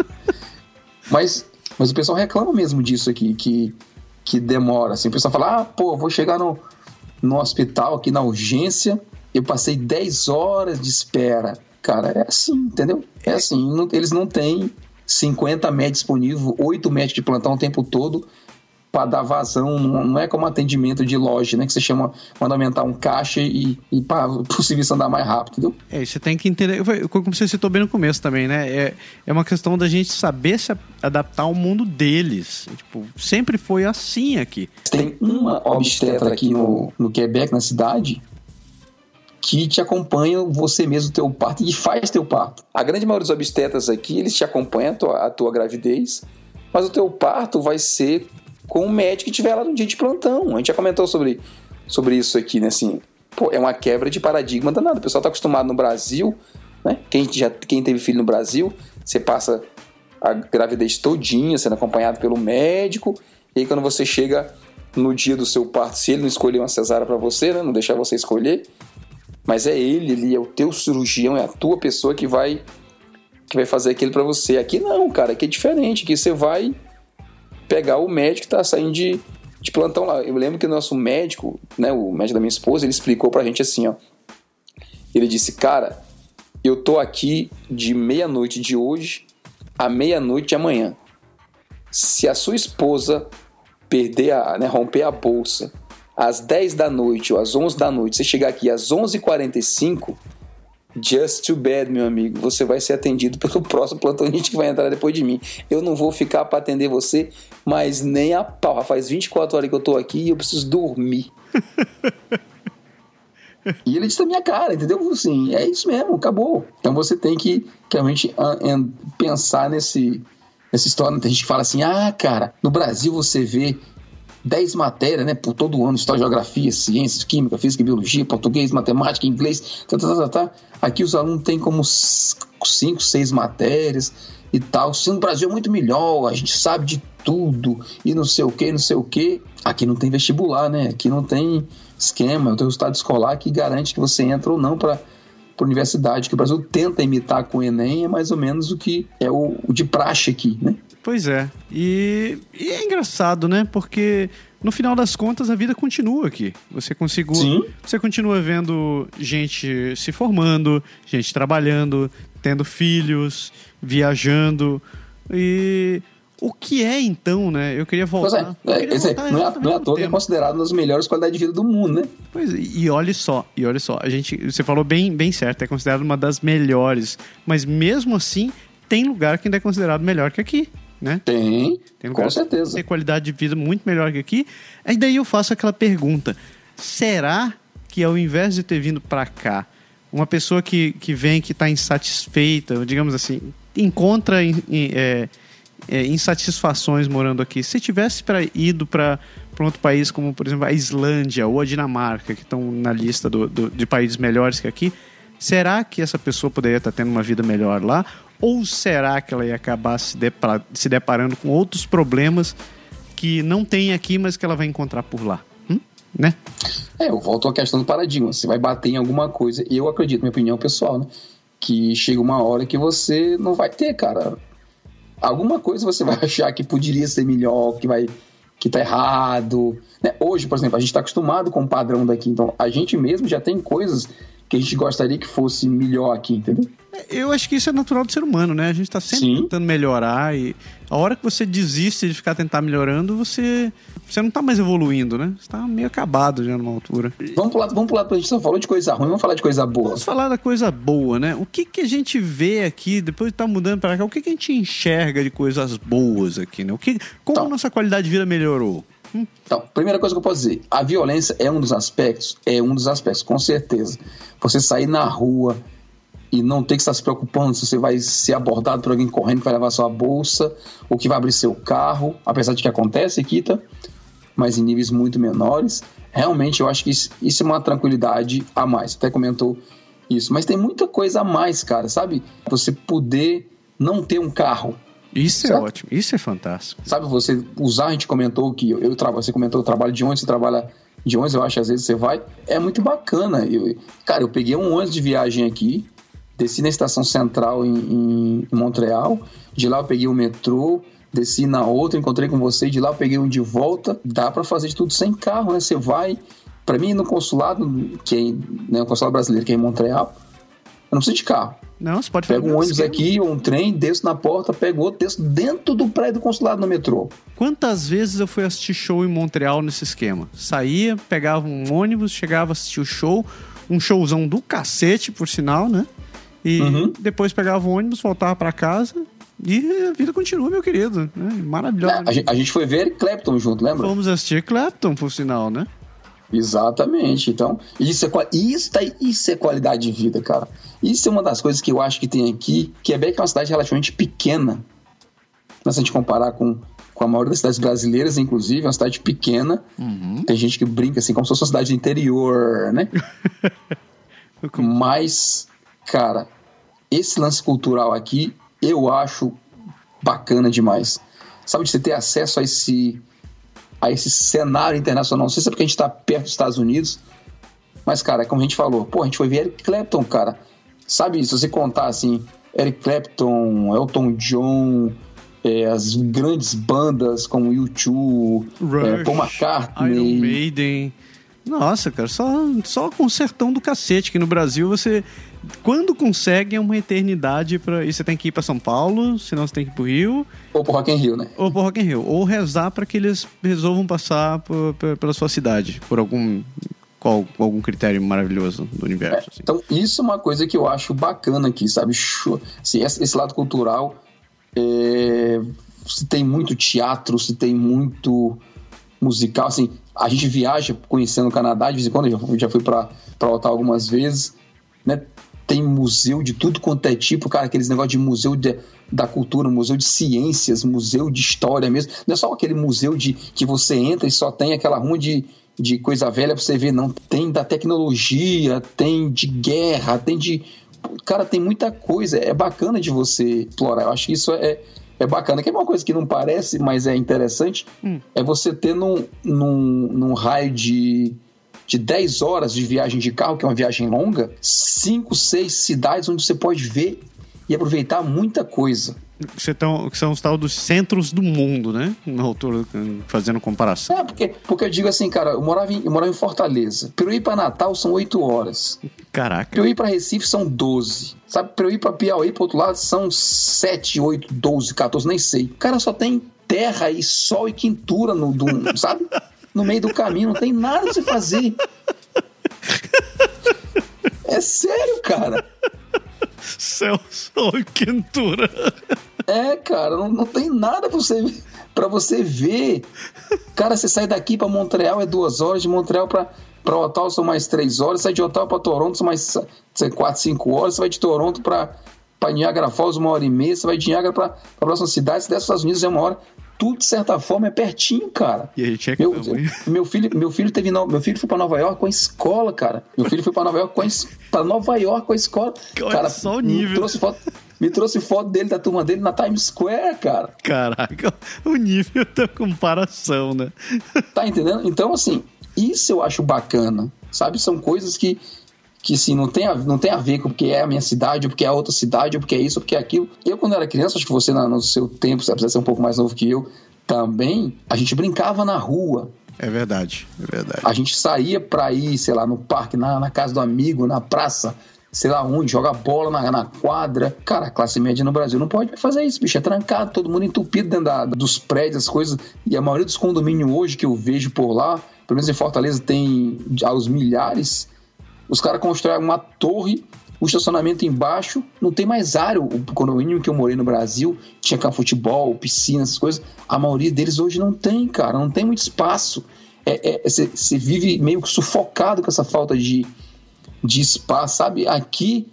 [laughs] mas, mas o pessoal reclama mesmo disso aqui, que, que demora. Assim, o pessoal fala, ah, pô, vou chegar no, no hospital aqui na urgência eu passei 10 horas de espera. Cara, é assim, entendeu? É assim. Não, eles não têm 50 médicos disponíveis, 8 médicos de plantão o tempo todo para dar vazão. Não, não, é como atendimento de loja, né? Que você chama, manda aumentar um caixa e, e para [laughs] o serviço andar mais rápido, entendeu? É, você tem que entender. Como você citou bem no começo também, né? É, é uma questão da gente saber se adaptar ao mundo deles. Tipo, sempre foi assim aqui. Tem uma obstetra aqui no, no Quebec, na cidade, que te acompanham você mesmo, teu parto, e faz teu parto. A grande maioria dos obstetras aqui, eles te acompanham a tua, a tua gravidez, mas o teu parto vai ser com o médico que estiver lá no dia de plantão. A gente já comentou sobre, sobre isso aqui, né? Assim, pô, é uma quebra de paradigma danada. O pessoal está acostumado no Brasil, né? Quem, já, quem teve filho no Brasil, você passa a gravidez todinha sendo acompanhado pelo médico, e aí quando você chega no dia do seu parto, se ele não escolher uma cesárea para você, né? Não deixar você escolher, mas é ele, ele é o teu cirurgião, é a tua pessoa que vai que vai fazer aquilo para você. Aqui não, cara, aqui é diferente, aqui você vai pegar o médico que tá saindo de, de plantão lá. Eu lembro que o nosso médico, né, o médico da minha esposa, ele explicou pra gente assim, ó. Ele disse, cara, eu tô aqui de meia-noite de hoje à meia-noite de amanhã. Se a sua esposa perder a, né, romper a bolsa às 10 da noite ou às 11 da noite, você chegar aqui às 11h45, just too bad, meu amigo. Você vai ser atendido pelo [laughs] próximo plantonista que vai entrar depois de mim. Eu não vou ficar para atender você, mas nem a pau. Faz 24 horas que eu tô aqui e eu preciso dormir. [laughs] E ele disse na minha cara, entendeu? Assim, é isso mesmo, acabou. Então você tem que realmente ah, pensar nesse, nessa história. Tem gente que fala assim: ah, cara, no Brasil você vê 10 matérias, né, por todo ano, história, geografia, ciências, química, física, biologia, português, matemática, inglês, tá, tá, tá, tá, tá. Aqui os alunos têm como 5, 6 matérias e tal. Se no Brasil é muito melhor, a gente sabe de tudo e não sei o que, não sei o que. Aqui não tem vestibular, né? Aqui não tem esquema, não tem resultado escolar que garante que você entra ou não para a universidade. Que o Brasil tenta imitar com o Enem é mais ou menos o que é o, o de praxe aqui, né? Pois é. E, e, é engraçado, né? Porque no final das contas a vida continua aqui. Você conseguiu, Sim. você continua vendo gente se formando, gente trabalhando, tendo filhos, viajando e o que é então, né? Eu queria voltar. Pois é, é, voltar não, é, não é à toa que é considerado uma das melhores qualidades de vida do mundo, né? Pois e olha só, e olha só, a gente, você falou bem, bem certo, é considerado uma das melhores, mas mesmo assim tem lugar que ainda é considerado melhor que aqui. Né? Tem, tem com certeza. Tem qualidade de vida muito melhor que aqui. E daí eu faço aquela pergunta: será que ao invés de ter vindo para cá, uma pessoa que, que vem que está insatisfeita, digamos assim, encontra é, é, insatisfações morando aqui. Se tivesse pra, ido para outro país, como por exemplo a Islândia ou a Dinamarca, que estão na lista do, do, de países melhores que aqui, será que essa pessoa poderia estar tendo uma vida melhor lá? Ou será que ela ia acabar se, se deparando com outros problemas que não tem aqui, mas que ela vai encontrar por lá? Hum? Né? É, eu volto à questão do paradigma. Você vai bater em alguma coisa, eu acredito, minha opinião pessoal, né? Que chega uma hora que você não vai ter, cara alguma coisa você [laughs] vai achar que poderia ser melhor, que vai que tá errado. Né? Hoje, por exemplo, a gente está acostumado com o padrão daqui, então a gente mesmo já tem coisas que a gente gostaria que fosse melhor aqui, entendeu? Eu acho que isso é natural do ser humano, né? A gente está sempre Sim. tentando melhorar e a hora que você desiste de ficar tentar melhorando, você você não está mais evoluindo, né? Você tá meio acabado já numa altura. Vamos pular, vamos pular, a gente só falou de coisa ruim, vamos falar de coisa boa. Vamos falar da coisa boa, né? O que que a gente vê aqui, depois de estar tá mudando para cá, o que que a gente enxerga de coisas boas aqui, né? O que, como então, a nossa qualidade de vida melhorou? Então, primeira coisa que eu posso dizer, a violência é um dos aspectos, é um dos aspectos, com certeza. Você sair na rua e não ter que estar se preocupando se você vai ser abordado por alguém correndo que vai levar sua bolsa ou que vai abrir seu carro, apesar de que acontece, Kita, mas em níveis muito menores. Realmente eu acho que isso, isso é uma tranquilidade a mais. Até comentou isso. Mas tem muita coisa a mais, cara, sabe? Você poder não ter um carro, isso é certo? é ótimo, isso é fantástico. Sabe, você usar, a gente comentou que eu, eu você comentou o trabalho de onde você trabalha de ônibus, eu acho às vezes você vai, é muito bacana. Eu, cara, eu peguei um ônibus de viagem aqui, desci na estação central em, em, em Montreal, de lá eu peguei o metrô, desci na outra, encontrei com você, de lá eu peguei um de volta. Dá para fazer de tudo sem carro, né? Você vai, para mim no consulado, que é né, o consulado brasileiro que é em Montreal, eu não preciso de carro. Não, você pode Pega um ônibus aqui, um trem, desço na porta, pego outro, desço dentro do prédio do consulado no metrô. Quantas vezes eu fui assistir show em Montreal nesse esquema? Saía, pegava um ônibus, chegava a assistir o show, um showzão do cacete, por sinal, né? E uhum. depois pegava o ônibus, voltava para casa e a vida continua, meu querido. Né? Maravilhoso. A, a, gente foi ver Clapton junto, lembra? Fomos assistir Clapton, por sinal, né? Exatamente. Então, isso é, isso, tá, isso é qualidade de vida, cara. Isso é uma das coisas que eu acho que tem aqui. Quebec é uma cidade relativamente pequena. Se a gente comparar com, com a maioria das cidades brasileiras, inclusive, é uma cidade pequena. Uhum. Tem gente que brinca assim, como se fosse uma cidade interior, né? [laughs] Mas, cara, esse lance cultural aqui, eu acho bacana demais. Sabe, de você ter acesso a esse a esse cenário internacional. Não sei se é porque a gente está perto dos Estados Unidos, mas, cara, como a gente falou, pô, a gente foi ver Eric Clapton, cara. Sabe, se você contar assim, Eric Clapton, Elton John, é, as grandes bandas como U2, é, Paul McCartney. Iron Maiden. Nossa, cara, só, só concertão do cacete, que no Brasil você quando consegue é uma eternidade para e você tem que ir para São Paulo, senão você tem que ir pro Rio. Ou pro Rock in Rio, né? Ou pro Rock in Rio. Ou rezar para que eles resolvam passar por, por, pela sua cidade, por algum qual, algum critério maravilhoso do universo. É, assim. Então, isso é uma coisa que eu acho bacana aqui, sabe? Assim, esse lado cultural, é, se tem muito teatro, se tem muito musical, assim, a gente viaja conhecendo o Canadá, de vez em quando, eu já, fui para voltar algumas vezes, né? Tem museu de tudo quanto é tipo, cara, aqueles negócios de museu de, da cultura, museu de ciências, museu de história mesmo. Não é só aquele museu de que você entra e só tem aquela rua de, de coisa velha pra você ver, não. Tem da tecnologia, tem de guerra, tem de. Cara, tem muita coisa. É bacana de você explorar. Eu acho que isso é, é bacana. Que é uma coisa que não parece, mas é interessante. Hum. É você ter num, num, num raio de de 10 horas de viagem de carro, que é uma viagem longa, 5, 6 cidades onde você pode ver e aproveitar muita coisa. Você tão, que são os tal dos centros do mundo, né? Na altura, fazendo comparação. É, porque, porque eu digo assim, cara, eu morava em, eu morava em Fortaleza. Para eu ir para Natal são 8 horas. Caraca. Para eu ir para Recife são 12. Sabe, para eu ir para Piauí, para outro lado, são 7, 8, 12, 14, nem sei. O cara só tem terra e sol e quintura no, do, sabe? [laughs] no meio do caminho, não tem nada se fazer. É sério, cara. E quentura. É, cara, não, não tem nada pra você, pra você ver. Cara, você sai daqui pra Montreal é duas horas, de Montreal pra, pra Ottawa são mais três horas, sai de Ottawa pra Toronto são mais quatro, cinco horas, você vai de Toronto pra, pra Niagara Falls uma hora e meia, você vai de Niagara pra, pra próxima cidade, se der Estados Unidos é uma hora tudo, de certa forma, é pertinho, cara. E aí tinha que meu, meu filho, meu filho teve meu filho foi para Nova York com a escola, cara. Meu filho foi para Nova York com a, pra Nova York com a escola. Olha cara, só o nível. Me trouxe foto, me trouxe foto dele da turma dele na Times Square, cara. Caraca, o nível da comparação, né? Tá entendendo? Então, assim, isso eu acho bacana, sabe? São coisas que que assim, não tem, a, não tem a ver com porque é a minha cidade, ou porque é a outra cidade, ou porque é isso, ou porque é aquilo. Eu, quando era criança, acho que você no seu tempo, você precisa ser um pouco mais novo que eu, também, a gente brincava na rua. É verdade, é verdade. A gente saía pra ir, sei lá, no parque, na, na casa do amigo, na praça, sei lá onde, jogar bola na, na, quadra. Cara, a classe média no Brasil não pode fazer isso, bicho. É trancado, todo mundo entupido dentro da, dos prédios, as coisas. E a maioria dos condomínios hoje que eu vejo por lá, pelo menos em Fortaleza, tem aos milhares os caras constroem uma torre, o estacionamento embaixo, não tem mais área. O condomínio que eu morei no Brasil tinha cá futebol, piscina, essas coisas. A maioria deles hoje não tem, cara, não tem muito espaço. Você é, é, vive meio que sufocado com essa falta de, de espaço, sabe? Aqui.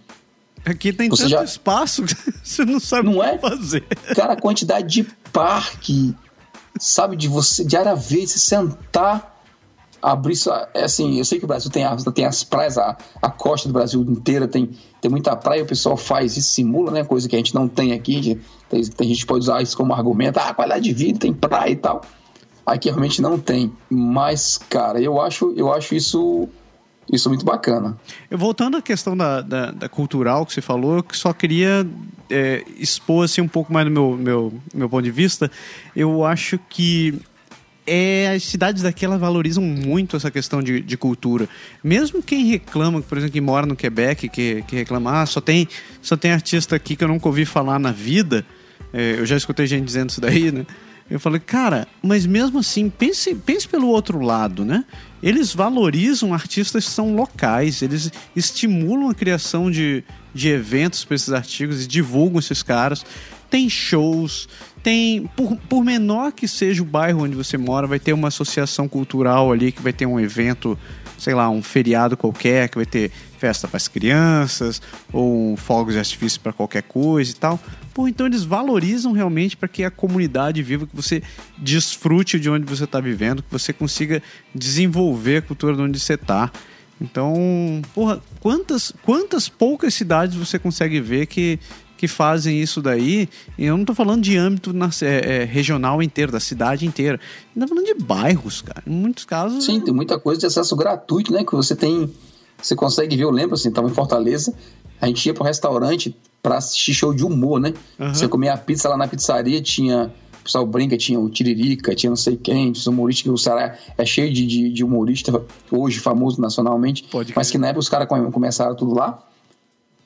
Aqui tem tanto já... espaço que [laughs] você não sabe não o é? fazer. Cara, a quantidade de parque, sabe? De você, de área verde, se sentar abrir só. É assim, eu sei que o Brasil tem, as, tem as praias, a, a costa do Brasil inteira tem, tem muita praia, o pessoal faz isso, simula, né? Coisa que a gente não tem aqui. Tem, tem gente que pode usar isso como argumento, ah, qualidade de vida, tem praia e tal. Aqui realmente não tem. Mas, cara, eu acho, eu acho isso. Isso muito bacana. Voltando à questão da, da, da, cultural que você falou, eu só queria é, expor assim, um pouco mais do meu, meu, meu ponto de vista. Eu acho que é, as cidades daqui elas valorizam muito essa questão de, de cultura. Mesmo quem reclama, por exemplo, que mora no Quebec, que, que reclama, ah, só tem, só tem artista aqui que eu nunca ouvi falar na vida. É, eu já escutei gente dizendo isso daí, né? Eu falei, cara, mas mesmo assim, pense, pense pelo outro lado, né? Eles valorizam artistas que são locais, eles estimulam a criação de, de eventos para esses artigos e divulgam esses caras. Tem shows, tem, por, por menor que seja o bairro onde você mora, vai ter uma associação cultural ali que vai ter um evento, sei lá, um feriado qualquer, que vai ter festa para as crianças, ou um fogos de artifício para qualquer coisa e tal. Pô, então eles valorizam realmente para que a comunidade viva, que você desfrute de onde você está vivendo, que você consiga desenvolver a cultura de onde você está. Então, porra, quantas, quantas poucas cidades você consegue ver que que fazem isso daí. E eu não estou falando de âmbito na, é, é, regional inteiro, da cidade inteira. Estou falando de bairros, cara. Em muitos casos. Sim, tem muita coisa de acesso gratuito, né? Que você tem. Você consegue ver, eu lembro assim, estava em Fortaleza, a gente ia para um restaurante para assistir show de humor, né? Uhum. Você comia a pizza lá na pizzaria, tinha o pessoal brinca, tinha o Tiririca, tinha não sei quem, os humoristas, o Ceará é cheio de, de, de, humorista, hoje famoso nacionalmente, Pode mas que na época os caras começaram tudo lá,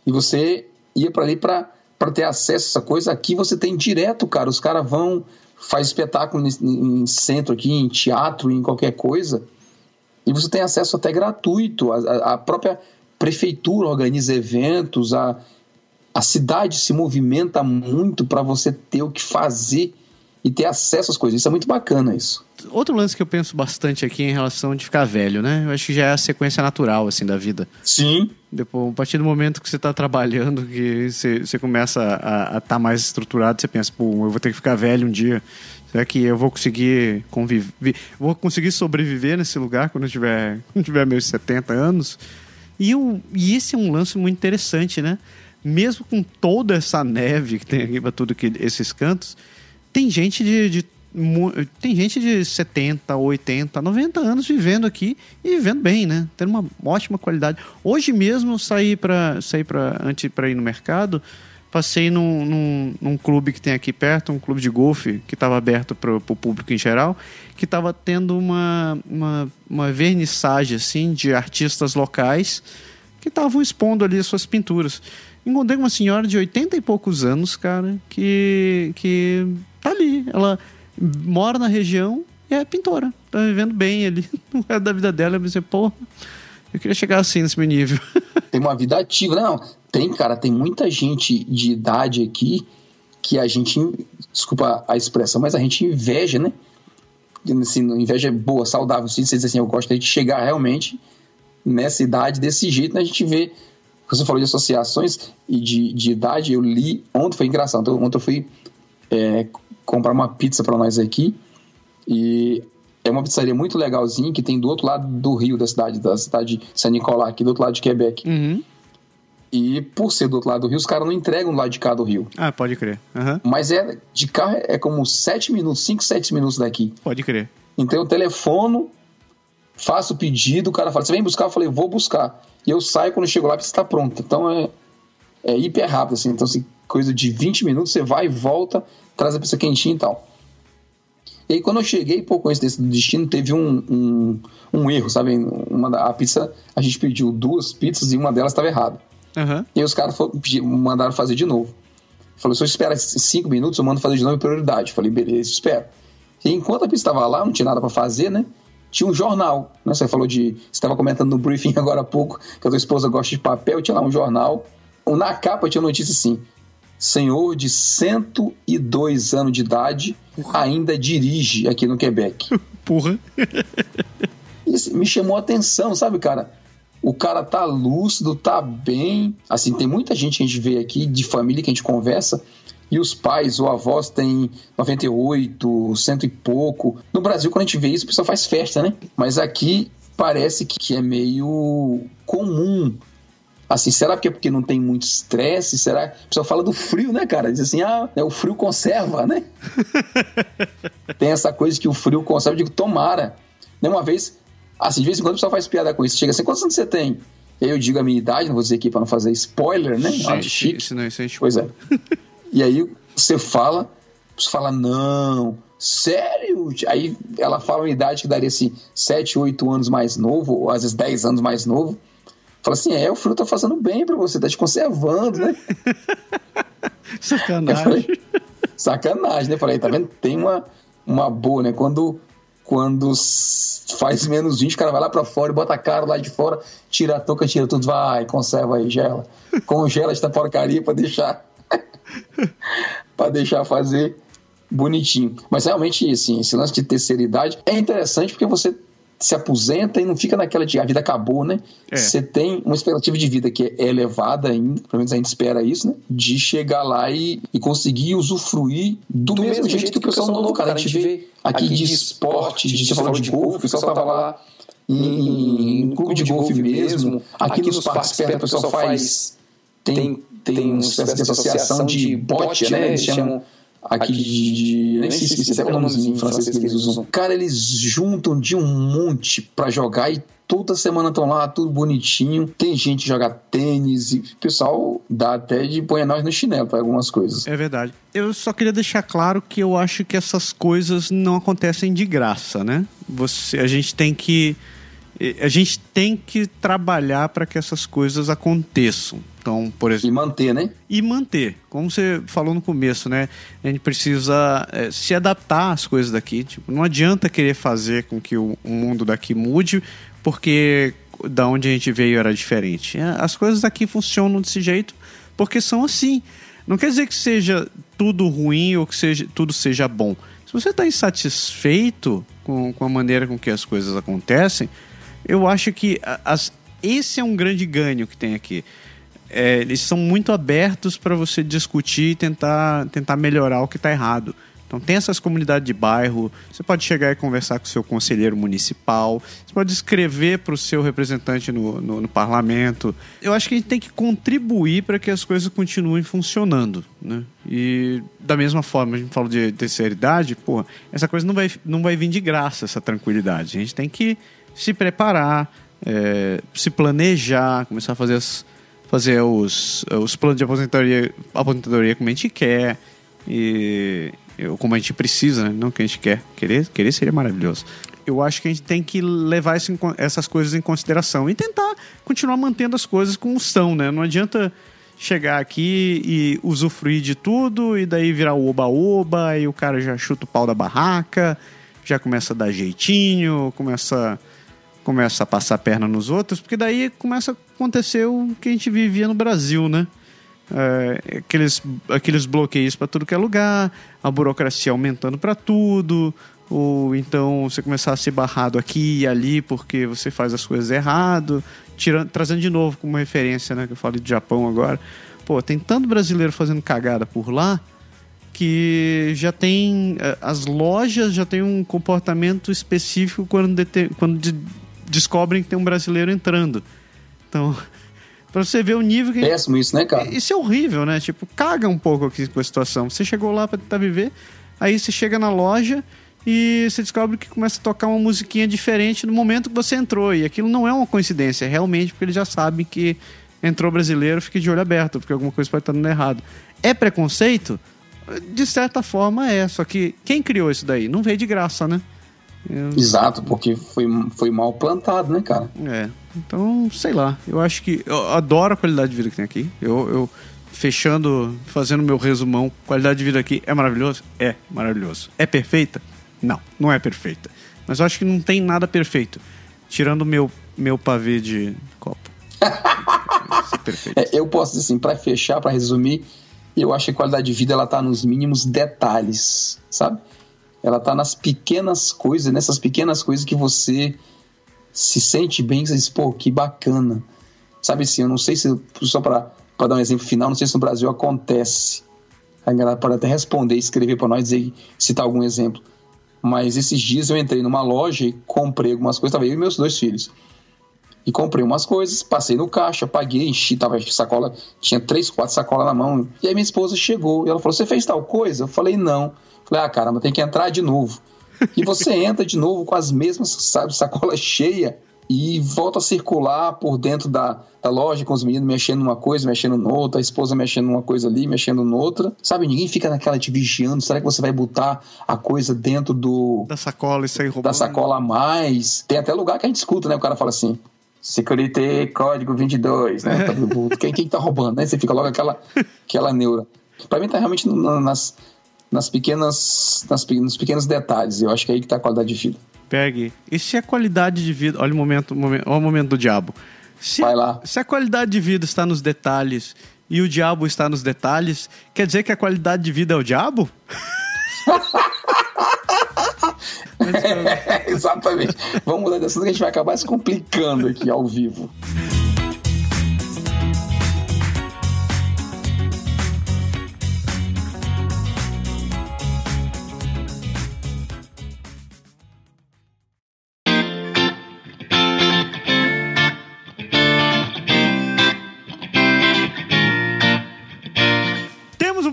e você ia para ali para para ter acesso a essa coisa. Aqui você tem direto, cara. Os caras vão, faz espetáculo em, em, centro aqui, em teatro, em qualquer coisa. E você tem acesso até gratuito. A, a própria prefeitura organiza eventos, a, a cidade se movimenta muito para você ter o que fazer e ter acesso às coisas. Isso é muito bacana, isso. Outro lance que eu penso bastante aqui em relação de ficar velho, né? Eu acho que já é a sequência natural, assim, da vida. Sim. Depois, a partir do momento que você está trabalhando, que você, você começa a estar tá mais estruturado, você pensa, pô, eu vou ter que ficar velho um dia. Será que eu vou conseguir conviver, vou conseguir sobreviver nesse lugar quando eu tiver, [laughs] quando tiver meus 70 anos? E, eu, e esse é um lance muito interessante, né? Mesmo com toda essa neve que tem aqui para tudo que esses cantos, tem gente de, de, tem gente de 70, 80, 90 anos vivendo aqui e vivendo bem, né? Tendo uma ótima qualidade. Hoje mesmo saí para sair para antes para ir no mercado, passei num, num, num, clube que tem aqui perto, um clube de golfe que estava aberto para o público em geral, que estava tendo uma, uma, uma vernissagem assim de artistas locais que estavam expondo ali suas pinturas. Encontrei uma senhora de 80 e poucos anos, cara, que, que tá ali. Ela mora na região e é pintora. Tá vivendo bem ali. [laughs] No resto da vida dela, eu pensei, pô, eu queria chegar assim nesse meu nível. [laughs] Tem uma vida ativa. Não, tem, cara, tem muita gente de idade aqui que a gente, desculpa a expressão, mas a gente inveja, né? Assim, inveja boa, saudável. Se você diz assim, eu gosto de chegar realmente nessa idade desse jeito, né? a gente vê. Você falou de associações e de, de idade, eu li. Ontem foi engraçado. Ontem eu fui é, comprar uma pizza para nós aqui. E é uma pizzaria muito legalzinha que tem do outro lado do rio da cidade, da cidade de Saint Nicolas, aqui do outro lado de Quebec. Uhum. E por ser do outro lado do rio, os caras não entregam do lado de cá do rio. Ah, pode crer. Uhum. Mas é de carro é como 7 minutos, 5, 7 minutos daqui. Pode crer. Então eu telefono, faço o pedido, o cara fala: Você vem buscar? Eu falei: Vou buscar. E eu saio quando eu chego lá, porque está pronta. Então é, é hiper rápido, assim. Então, assim, coisa de 20 minutos, você vai e volta, traz a pizza quentinha e tal. E aí, quando eu cheguei, por coincidência do destino, teve um, um, um erro, sabe? Uma, a pizza, a gente pediu duas pizzas e uma delas estava errada. Uhum. E aí os caras mandaram fazer de novo. Falou, se eu esperar cinco minutos, eu mando fazer de novo em prioridade. Falei, beleza, espero. E enquanto a pizza estava lá, não tinha nada para fazer, né? Tinha um jornal, né? Você falou de... Você estava comentando no briefing [laughs] agora há pouco que a tua esposa gosta de papel. Tinha lá um jornal. Na capa tinha notícia assim senhor de 102 anos de idade, ainda dirige aqui no Quebec. [laughs] Porra. Isso me chamou a atenção, sabe, cara? O cara tá lúcido, tá bem. Assim, tem muita gente que a gente vê aqui, de família que a gente conversa, e os pais ou avós têm 98, cento e pouco. No Brasil, quando a gente vê isso, o pessoal faz festa, né? Mas aqui parece que é meio comum Assim, será que é porque não tem muito estresse? Será? O pessoal fala do frio, né, cara? Diz assim, ah, é, o frio conserva, né? [laughs] tem essa coisa que o frio conserva. Eu digo, tomara. Né, uma vez, assim, de vez em quando o pessoal faz piada com isso. Chega assim, quantos anos você tem? E aí eu digo a minha idade, não vou dizer aqui para não fazer spoiler, né? Gente, chique. Isso não, isso é pois é. e aí você fala, você fala, não, sério? Aí ela fala uma idade que daria assim, 7, 8 anos mais novo, ou às vezes 10 anos mais novo. Fala assim, é, o frio tá fazendo bem para você, tá te conservando, né? [laughs] sacanagem. Falei, sacanagem, né? Falei, tá vendo? Tem uma, uma boa, né? Quando, quando faz menos 20, o cara vai lá para fora e bota a cara lá de fora, tira a touca, tira tudo, vai, conserva aí, gela. Congela esta porcaria para deixar [laughs] para deixar fazer bonitinho. Mas realmente, assim, esse lance de terceira idade é interessante porque você se aposenta e não fica naquela de a vida acabou, né? É. Você tem uma expectativa de vida que é elevada ainda, pelo menos a gente espera isso, né? De chegar lá e, e conseguir usufruir do, do mesmo, mesmo, jeito, que o pessoal novo, cara. A gente vê aqui de esporte, de, você falou de golfe, o pessoal tava lá em, em clube de golfe mesmo. Aqui, aqui nos parques perto o pessoal faz. Tem, tem uma espécie de associação de bote, né? Eles chamam aqui de, de, nem sei se é o nomezinho francês que eles usam. Cara, eles juntam de um monte para jogar e toda semana estão lá, tudo bonitinho. Tem gente que joga tênis e o pessoal dá até de pôr nós no chinelo para algumas coisas. É verdade. Eu só queria deixar claro que eu acho que essas coisas não acontecem de graça, né? Você, a gente tem que a gente tem que trabalhar para que essas coisas aconteçam. Então, por exemplo. E manter, né? E manter. Como você falou no começo, né? A gente precisa é, se adaptar às coisas daqui. Tipo, não adianta querer fazer com que o, o mundo daqui mude, porque da onde a gente veio era diferente. É, as coisas daqui funcionam desse jeito porque são assim. Não quer dizer que seja tudo ruim ou que seja, tudo seja bom. Se você está insatisfeito com, com a maneira com que as coisas acontecem, eu acho que as, esse é um grande ganho que tem aqui. É, eles são muito abertos para você discutir e tentar, tentar melhorar o que está errado. Então tem essas comunidades de bairro, você pode chegar e conversar com o seu conselheiro municipal, você pode escrever para o seu representante no, no, no, parlamento. Eu acho que a gente tem que contribuir para que as coisas continuem funcionando. Né? E da mesma forma, a gente fala de terceira idade, pô, essa coisa não vai, não vai vir de graça, essa tranquilidade. A gente tem que se preparar, é, se planejar, começar a fazer, as, fazer os, os planos de aposentadoria, aposentadoria como a gente quer. E, como a gente precisa, né? não que a gente quer. Querer, querer seria maravilhoso. Eu acho que a gente tem que levar essas coisas em consideração e tentar continuar mantendo as coisas como são, né? Não adianta chegar aqui e usufruir de tudo e daí virar o oba-oba e o cara já chuta o pau da barraca, já começa a dar jeitinho, começa, começa a passar a perna nos outros, porque daí começa a acontecer o que a gente vivia no Brasil, né? é, aqueles, aqueles bloqueios para tudo que é lugar, a burocracia aumentando para tudo, ou então você começar a ser barrado aqui e ali porque você faz as coisas errado, tirando, trazendo de novo como referência, né, que eu falo de Japão agora. Pô, tem tanto brasileiro fazendo cagada por lá que já tem é, as lojas já tem um comportamento específico quando, quando de, descobrem que tem um brasileiro entrando. Então, [laughs] Pra você ver o nível que. Péssimo isso, né, cara? Isso é horrível, né? Tipo, caga um pouco aqui com a situação. Você chegou lá pra tentar viver, aí você chega na loja e você descobre que começa a tocar uma musiquinha diferente no momento que você entrou. E aquilo não é uma coincidência, é realmente porque eles já sabem que entrou brasileiro, fique de olho aberto, porque alguma coisa pode estar dando errado. É preconceito? De certa forma é, só que quem criou isso daí? Não veio de graça, né? Eu... Exato, porque foi, foi mal plantado, né, cara? É. Então, sei lá. Eu acho que. Eu adoro a qualidade de vida que tem aqui. Eu, eu fechando, fazendo meu resumão, qualidade de vida aqui é maravilhoso? É maravilhoso. É perfeita? Não, não é perfeita. Mas eu acho que não tem nada perfeito. Tirando meu, meu pavê de copo. [laughs] é, eu posso dizer assim, para fechar, para resumir, eu acho que a qualidade de vida ela tá nos mínimos detalhes, sabe? Ela tá nas pequenas coisas, nessas pequenas coisas que você se sente bem, você diz, pô, que bacana. Sabe assim, eu não sei se, só para dar um exemplo final, não sei se no Brasil acontece. A galera pode até responder, escrever para nós, dizer, citar algum exemplo. Mas esses dias eu entrei numa loja e comprei algumas coisas, tava eu e meus dois filhos. E comprei umas coisas, passei no caixa, paguei, enchi, tava sacola, tinha três, quatro sacolas na mão. E aí minha esposa chegou e ela falou: Você fez tal coisa? Eu falei: Não. Falei, ah, caramba, tem que entrar de novo. E você [laughs] entra de novo com as mesmas, sabe, sacola cheia e volta a circular por dentro da, da loja com os meninos mexendo numa coisa, mexendo noutra, a esposa mexendo numa coisa ali, mexendo noutra. Sabe, ninguém fica naquela te vigiando. Será que você vai botar a coisa dentro do. Da sacola e sair roubando? Da sacola a mais. Tem até lugar que a gente escuta, né? O cara fala assim. Security código 22, né? [laughs] quem, quem tá roubando, né? Você fica logo aquela, aquela neura. Pra mim tá realmente nas, nas pequenas, nas, nos pequenos detalhes. Eu acho que é aí que está a qualidade de vida. Pegue. E se a qualidade de vida. Olha o momento, momento, olha o momento do diabo. Se, Vai lá. Se a qualidade de vida está nos detalhes e o diabo está nos detalhes, quer dizer que a qualidade de vida é o diabo? é, [laughs] exatamente. Vamos mudar dessa que a gente vai acabar se complicando aqui ao vivo.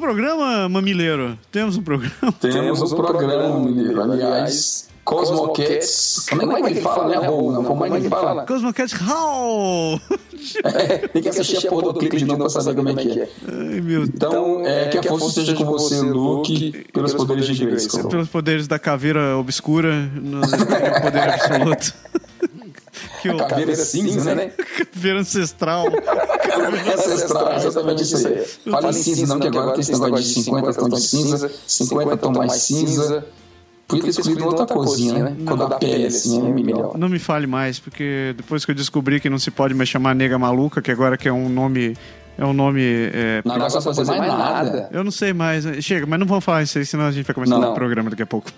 Programa, mamileiro? Temos um programa? Temos um programa, mamileiro. Aliás, Cosmocats. Como é que fala, né, Raul? Como é que fala? Cosmocats Hall! [laughs] É, tem que assistir a porra do clipe de novo pra saber como é que é. Ai, meu Deus. Então, é, que a força seja com você, Luke, pelos poderes de Grace. Pelos poderes da caveira obscura, no poder absoluto. [laughs] Que caveira cinza, né? [laughs] Caveira ancestral. [laughs] caveira ancestral, exatamente isso aí. Fala em cinza, não, que agora tem esse negócio de 50 tons de cinza, 50 tons mais cinza. Podia ter escolhido outra coisinha, né? Quando a pele, assim, é melhor. Não me fale mais, porque depois que eu descobri que não se pode mais chamar nega maluca, que agora que é um nome é um nome. é, Não, agora só fazer mais nada. eu não sei mais. Chega, mas não vamos falar isso aí, senão a gente vai começar Não. o programa daqui a pouco.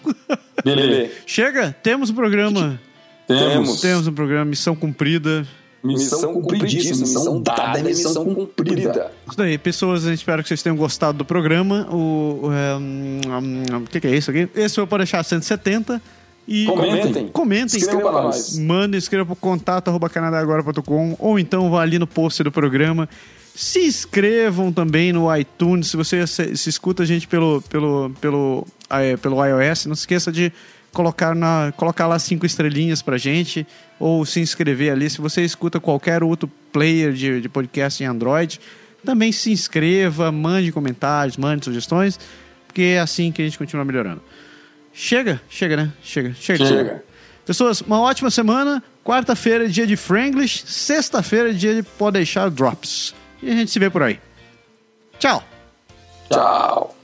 Beleza. [laughs] Chega, temos um programa. Temos. Temos um programa, missão cumprida. Missão cumpridíssima, missão dada missão cumprida. Isso daí, pessoas, a gente espera que vocês tenham gostado do programa. O, o, é, o que, que é isso aqui? Esse foi o Pode deixar 170. E Comentem. comentem. Escrevam pra nós. Mandem, escreva para contato arroba canadagora.com ou então vá ali no post do programa. Se inscrevam também no iTunes. Se você se, se escuta a gente pelo, pelo, pelo, é, pelo iOS, não se esqueça de colocar, na, colocar lá cinco estrelinhas pra gente ou se inscrever ali. Se você escuta qualquer outro player de, de podcast em Android, também se inscreva, mande comentários, mande sugestões, porque é assim que a gente continua melhorando. Chega, chega, né? Chega, chega. Chega. Pessoas, uma ótima semana. Quarta-feira é dia de Franglish. Sexta-feira é dia de Pode Deixar Drops. E a gente se vê por aí. Tchau! Tchau.